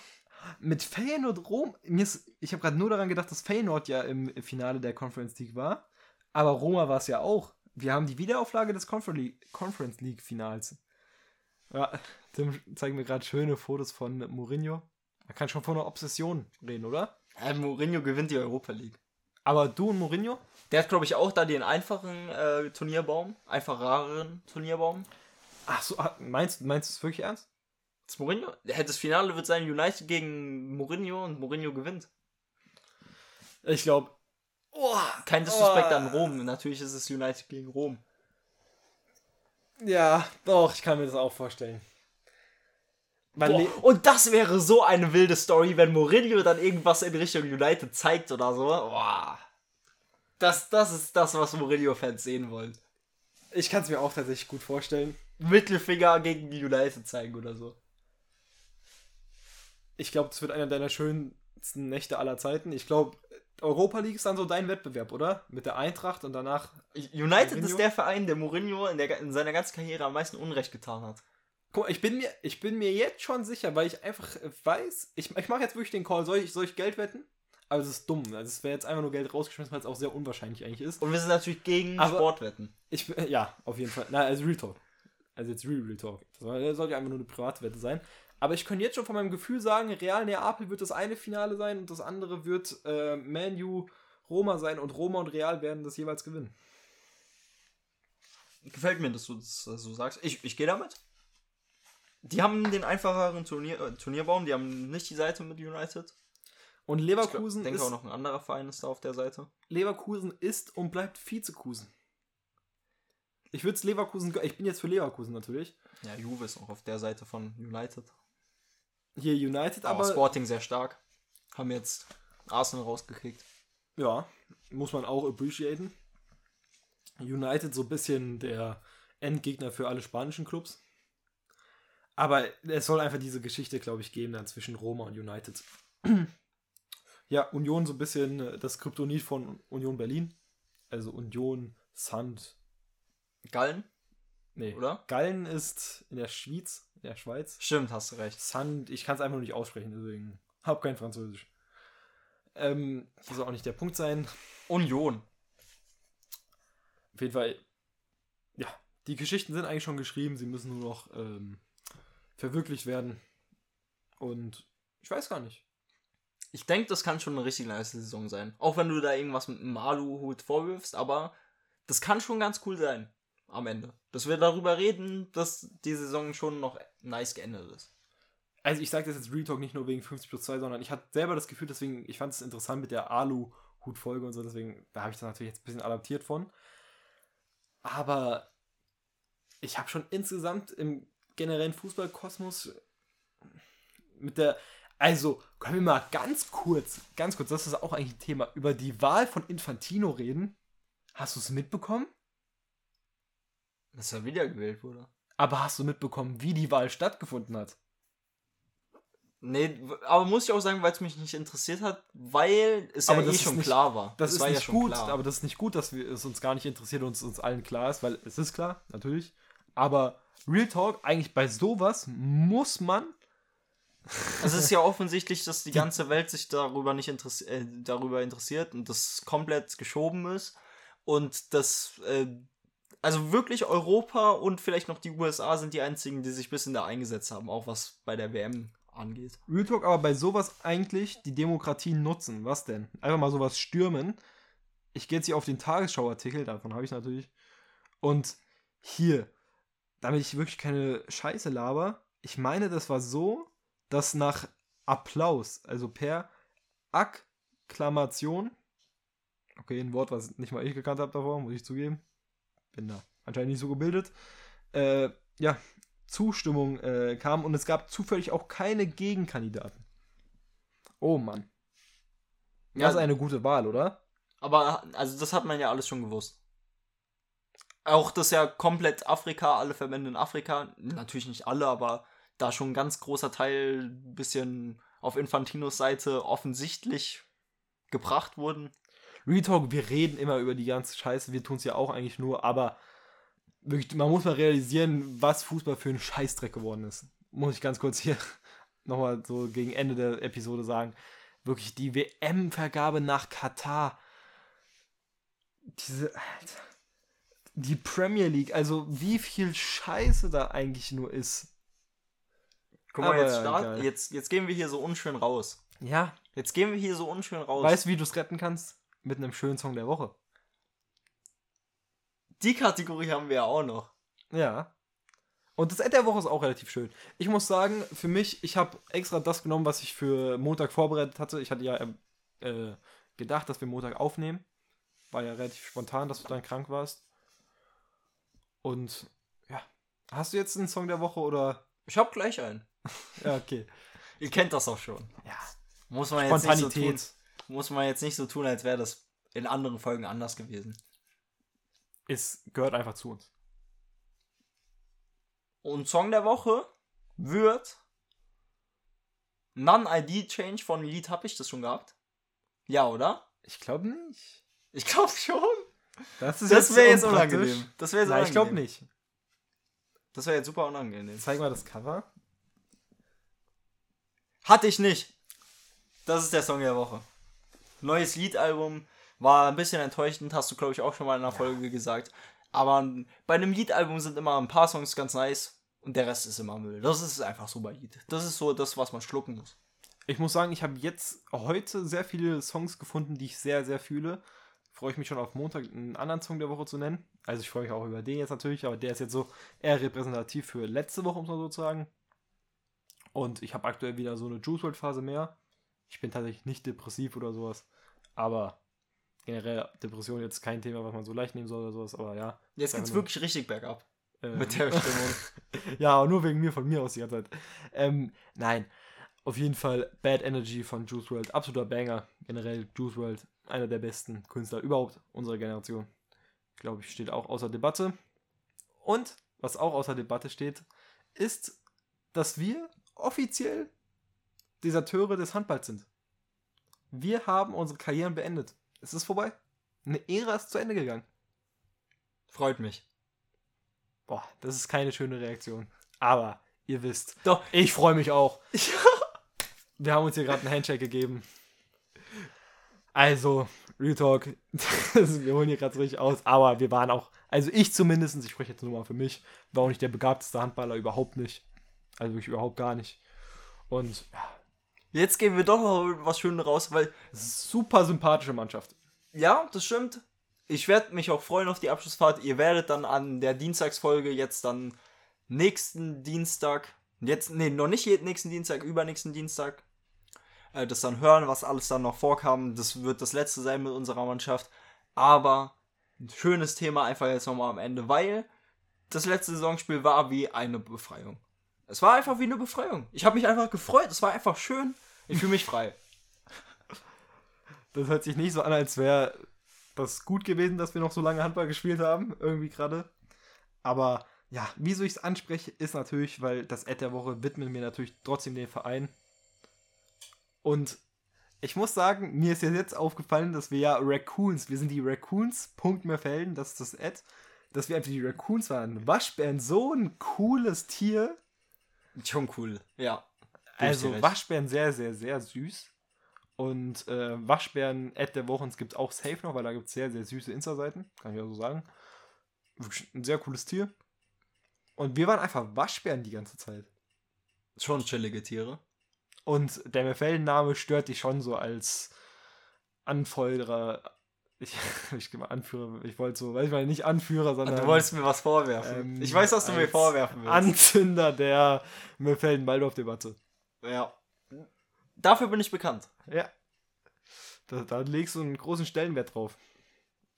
Mit Feyenoord Rom, mir ist, ich habe gerade nur daran gedacht, dass Feyenoord ja im Finale der Conference League war, aber Roma war es ja auch. Wir haben die Wiederauflage des Conference League Finals. Ja, Tim zeigt mir gerade schöne Fotos von Mourinho. Man kann schon von einer Obsession reden, oder? Äh, Mourinho gewinnt die Europa League. Aber du und Mourinho? Der hat, glaube ich, auch da den einfachen äh, Turnierbaum, einfach rareren Turnierbaum. Ach so, ah, meinst, meinst du es wirklich ernst? Das Mourinho? Das Finale wird sein United gegen Mourinho und Mourinho gewinnt. Ich glaube. Oh, Kein Disrespect an Rom. Natürlich ist es United gegen Rom. Ja, doch, ich kann mir das auch vorstellen. Und das wäre so eine wilde Story, wenn Mourinho dann irgendwas in Richtung United zeigt oder so. Boah. Das, das ist das, was Mourinho-Fans sehen wollen. ich kann es mir auch tatsächlich gut vorstellen. Mittelfinger gegen die United zeigen oder so. Ich glaube, das wird einer deiner schönsten Nächte aller Zeiten. Ich glaube, Europa League ist dann so dein Wettbewerb, oder? Mit der Eintracht und danach. United Mourinho? ist der Verein, der Mourinho in, der, in seiner ganzen Karriere am meisten Unrecht getan hat. Guck mal, ich bin mir, ich bin mir jetzt schon sicher, weil ich einfach weiß, ich, ich mache jetzt wirklich den Call, soll ich, soll ich Geld wetten? Aber es ist dumm. Also es wäre jetzt einfach nur Geld rausgeschmissen, weil es auch sehr unwahrscheinlich eigentlich ist. Und wir sind natürlich gegen Aber- Sportwetten. Ich, ja, auf jeden Fall. Na, also Real Talk. Also jetzt Real, Real Talk. Das soll, ja einfach nur eine private Wette sein. Aber ich könnte jetzt schon von meinem Gefühl sagen, Real Neapel wird das eine Finale sein und das andere wird äh, Man U Roma sein und Roma und Real werden das jeweils gewinnen. Gefällt mir, dass du das so sagst. Ich, ich gehe damit. Die haben den einfacheren Turnier, äh, Turnierbaum, die haben nicht die Seite mit United. Und Ich Leverkusen, denke ist, auch noch ein anderer Verein ist da auf der Seite. Leverkusen ist und bleibt Vizekusen. Ich würde es Leverkusen, ich bin jetzt für Leverkusen natürlich. Ja, Juve ist auch auf der Seite von United. Hier United, Aber, aber Sporting sehr stark. Haben jetzt Arsenal rausgekickt. Ja, muss man auch appreciaten. United so ein bisschen der Endgegner für alle spanischen Clubs. Aber es soll einfach diese Geschichte, glaube ich, geben dann zwischen Roma und United. ja, Union so ein bisschen äh, das Kryptonit von Union Berlin. Also Union Sand. Gallen? Nee, Oder? Gallen ist in der Schweiz, in der Schweiz. Stimmt, hast du recht. Sand, ich kann es einfach nur nicht aussprechen, deswegen hab kein Französisch. Ähm, das soll auch nicht der Punkt sein. Union. Auf jeden Fall, ja, die Geschichten sind eigentlich schon geschrieben, sie müssen nur noch ähm, verwirklicht werden. Und ich weiß gar nicht. Ich denke, das kann schon eine richtig nice Saison sein. Auch wenn du da irgendwas mit einem Alu-Hut vorwirfst, aber das kann schon ganz cool sein. Am Ende. Dass wir darüber reden, dass die Saison schon noch nice geendet ist. Also ich sage das jetzt Real Talk nicht nur wegen 50 plus 2, sondern ich hatte selber das Gefühl, deswegen, ich fand es interessant mit der Alu-Hut-Folge und so, deswegen, da habe ich das natürlich jetzt ein bisschen adaptiert von. Aber ich habe schon insgesamt im generellen Fußballkosmos mit der, also können wir mal ganz kurz, ganz kurz, das ist auch eigentlich ein Thema, über die Wahl von Infantino reden. Hast du es mitbekommen? Dass er wiedergewählt wurde. Aber hast du mitbekommen, wie die Wahl stattgefunden hat? Nee, aber muss ich auch sagen, weil es mich nicht interessiert hat, weil es Aber ja das eh schon nicht- klar war. Das, ist war nicht gut, klar. aber das ist nicht gut, dass wir es uns gar nicht interessiert und es uns allen klar ist, weil es ist klar, natürlich. Aber Real Talk, eigentlich bei sowas muss man. Es ist ja offensichtlich, dass die ganze Welt sich darüber nicht interessi äh, darüber interessiert und das komplett geschoben ist. Und das, äh, also wirklich Europa und vielleicht noch die USA sind die einzigen, die sich ein bisschen da eingesetzt haben, auch was bei der WM angeht. Real Talk aber bei sowas eigentlich die Demokratie nutzen. Was denn? Einfach mal sowas stürmen. Ich gehe jetzt hier auf den Tagesschau-Artikel, davon habe ich natürlich. Und hier, damit ich wirklich keine Scheiße laber, ich meine, das war so, dass nach Applaus, also per Akklamation, okay, ein Wort, was nicht mal ich gekannt habe davor, muss ich zugeben, bin da anscheinend nicht so gebildet, äh, ja, Zustimmung äh, kam und es gab zufällig auch keine Gegenkandidaten. Oh Mann. Das ist eine gute Wahl, oder? Aber also das hat man ja alles schon gewusst. Auch dass ja komplett Afrika, alle Verbände in Afrika, natürlich nicht alle, aber da schon ein ganz großer Teil ein bisschen auf Infantinos Seite offensichtlich gebracht wurden. Real Talk, wir reden immer über die ganze Scheiße, wir tun es ja auch eigentlich nur, aber wirklich, man muss mal realisieren, was Fußball für ein Scheißdreck geworden ist. Muss ich ganz kurz hier nochmal so gegen Ende der Episode sagen. Wirklich die WM-Vergabe nach Katar. Diese, Alter. Die Premier League, also wie viel Scheiße da eigentlich nur ist. Guck mal, jetzt, start, jetzt, jetzt gehen wir hier so unschön raus. Ja, Jetzt gehen wir hier so unschön raus. weißt du, wie du es retten kannst? Mit einem schönen Song der Woche. Die Kategorie haben wir ja auch noch. Ja. Und das Ad der Woche ist auch relativ schön. Ich muss sagen, für mich, ich habe extra das genommen, was ich für Montag vorbereitet hatte. Ich hatte ja äh, gedacht, dass wir Montag aufnehmen. War ja relativ spontan, dass du dann krank warst. Und ja, hast du jetzt einen Song der Woche oder? Ich hab gleich einen. Ja, okay. Ihr kennt das auch schon. Ja. Muss man jetzt nicht so tun, Spontanität muss man jetzt nicht so tun, als wäre das in anderen Folgen anders gewesen. ist, gehört einfach zu uns. Und Song der Woche wird Non-ID-Change von Lied. Hab ich das schon gehabt? Ja, oder? Ich glaube nicht. Ich glaube schon. Das Das wäre jetzt unangenehm. Das wäre jetzt Nein, ich glaube nicht. Das wäre jetzt super unangenehm. Zeig mal das Cover. Hatte ich nicht. Das ist der Song der Woche. Neues Liedalbum. War ein bisschen enttäuschend, hast du, glaube ich, auch schon mal in einer Folge gesagt. Aber bei einem Liedalbum sind immer ein paar Songs ganz nice und der Rest ist immer Müll. Das ist einfach so bei Lied. Das ist so das, was man schlucken muss. Ich muss sagen, ich habe jetzt heute sehr viele Songs gefunden, die ich sehr, sehr fühle. Freue ich mich schon auf Montag einen anderen Song der Woche zu nennen. Also ich freue mich auch über den jetzt natürlich, aber der ist jetzt so eher repräsentativ für letzte Woche, um es mal so zu sagen. Und ich habe aktuell wieder so eine Juice WRLD Phase mehr. Ich bin tatsächlich nicht depressiv oder sowas. Aber generell Depression jetzt kein Thema, was man so leicht nehmen soll oder sowas. Aber ja. Jetzt geht's nur- wirklich richtig bergab ähm, mit der Stimmung. ja, nur wegen mir, von mir aus die ganze Zeit. Ähm, nein, auf jeden Fall Bad Energy von Juice WRLD. Absoluter Banger. Generell Juice WRLD, einer der besten Künstler überhaupt unserer Generation. Glaube ich, steht auch außer Debatte. Und was auch außer Debatte steht, ist, dass wir offiziell Deserteure des Handballs sind. Wir haben unsere Karrieren beendet. Es ist vorbei. Eine Ära ist zu Ende gegangen. Freut mich. Boah, das ist keine schöne Reaktion. Aber ihr wisst, Doch. ich freue mich auch. Ja. Wir haben uns hier gerade einen Handshake gegeben. Also, Real Talk, wir holen hier gerade so richtig aus, aber wir waren auch, also ich zumindest, ich spreche jetzt nur mal für mich, war auch nicht der begabteste Handballer, überhaupt nicht. Also wirklich überhaupt gar nicht. Und ja, Jetzt gehen wir doch noch was Schönes raus, weil super sympathische Mannschaft. Ja, das stimmt. Ich werde mich auch freuen auf die Abschlussfahrt. Ihr werdet dann an der Dienstagsfolge jetzt dann nächsten Dienstag, jetzt, nee, noch nicht jeden nächsten Dienstag, übernächsten Dienstag, äh, das dann hören, was alles dann noch vorkam. Das wird das letzte sein mit unserer Mannschaft. Aber ein schönes Thema einfach jetzt nochmal am Ende, weil das letzte Saisonspiel war wie eine Befreiung. Es war einfach wie eine Befreiung. Ich habe mich einfach gefreut. Es war einfach schön. Ich fühle mich frei. Das hört sich nicht so an, als wäre das gut gewesen, dass wir noch so lange Handball gespielt haben, irgendwie gerade. Aber ja, wieso ich es anspreche, ist natürlich, weil das Ad der Woche widmet mir natürlich trotzdem den Verein. Und ich muss sagen, mir ist jetzt aufgefallen, dass wir ja Raccoons, wir sind die Raccoons, Punkt Meerfelden, das ist das Ad, dass wir einfach die Raccoons waren. Waschbären, so ein cooles Tier. Schon cool. Ja. Also. Waschbären sehr, sehr, sehr süß. Und äh, Waschbären Ad der Woche gibt es auch safe noch, weil da gibt es sehr, sehr süße Insta-Seiten. Kann ich auch so sagen. Wirklich ein sehr cooles Tier. Und wir waren einfach Waschbären die ganze Zeit. Schon chillige Tiere. Und der Mefelden-Name stört dich schon so als Anfeuerer. Ich, ich Anführer, ich wollte so, weiß ich mal, nicht Anführer, sondern Du wolltest mir was vorwerfen. ähm, ich weiß, was du mir vorwerfen willst. Anzünder der Mefelden-Waldorf-Debatte. ja. Dafür bin ich bekannt. Ja. Da, da legst du einen großen Stellenwert drauf.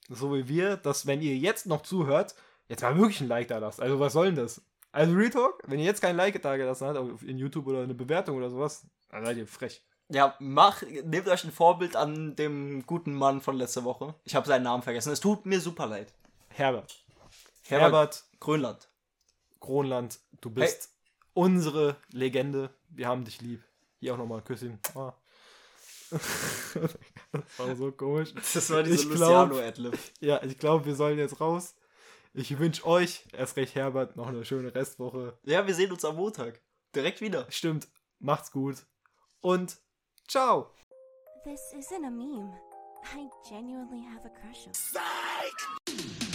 So wie wir, dass wenn ihr jetzt noch zuhört, jetzt mal wirklich ein Like da lasst. Also was soll denn das? Also Real Talk, wenn ihr jetzt kein Like da gelassen habt, auf- in YouTube oder eine Bewertung oder sowas, dann seid ihr frech. Ja, mach, nehmt euch ein Vorbild an dem guten Mann von letzter Woche. Ich habe seinen Namen vergessen. Es tut mir super leid. Herbert. Herbert, Herbert Grönland. Kronland, du bist unsere Legende. Wir haben dich lieb. Hier auch nochmal ein Küsschen. Ah. das war so komisch. Das war diese Luciano Adlib. Ja, ich glaube, wir sollen jetzt raus. Ich wünsche euch, erst recht Herbert, noch eine schöne Restwoche. Ja, wir sehen uns am Montag. Direkt wieder. Stimmt, macht's gut und ciao. This isn't a meme. I genuinely have a crush on.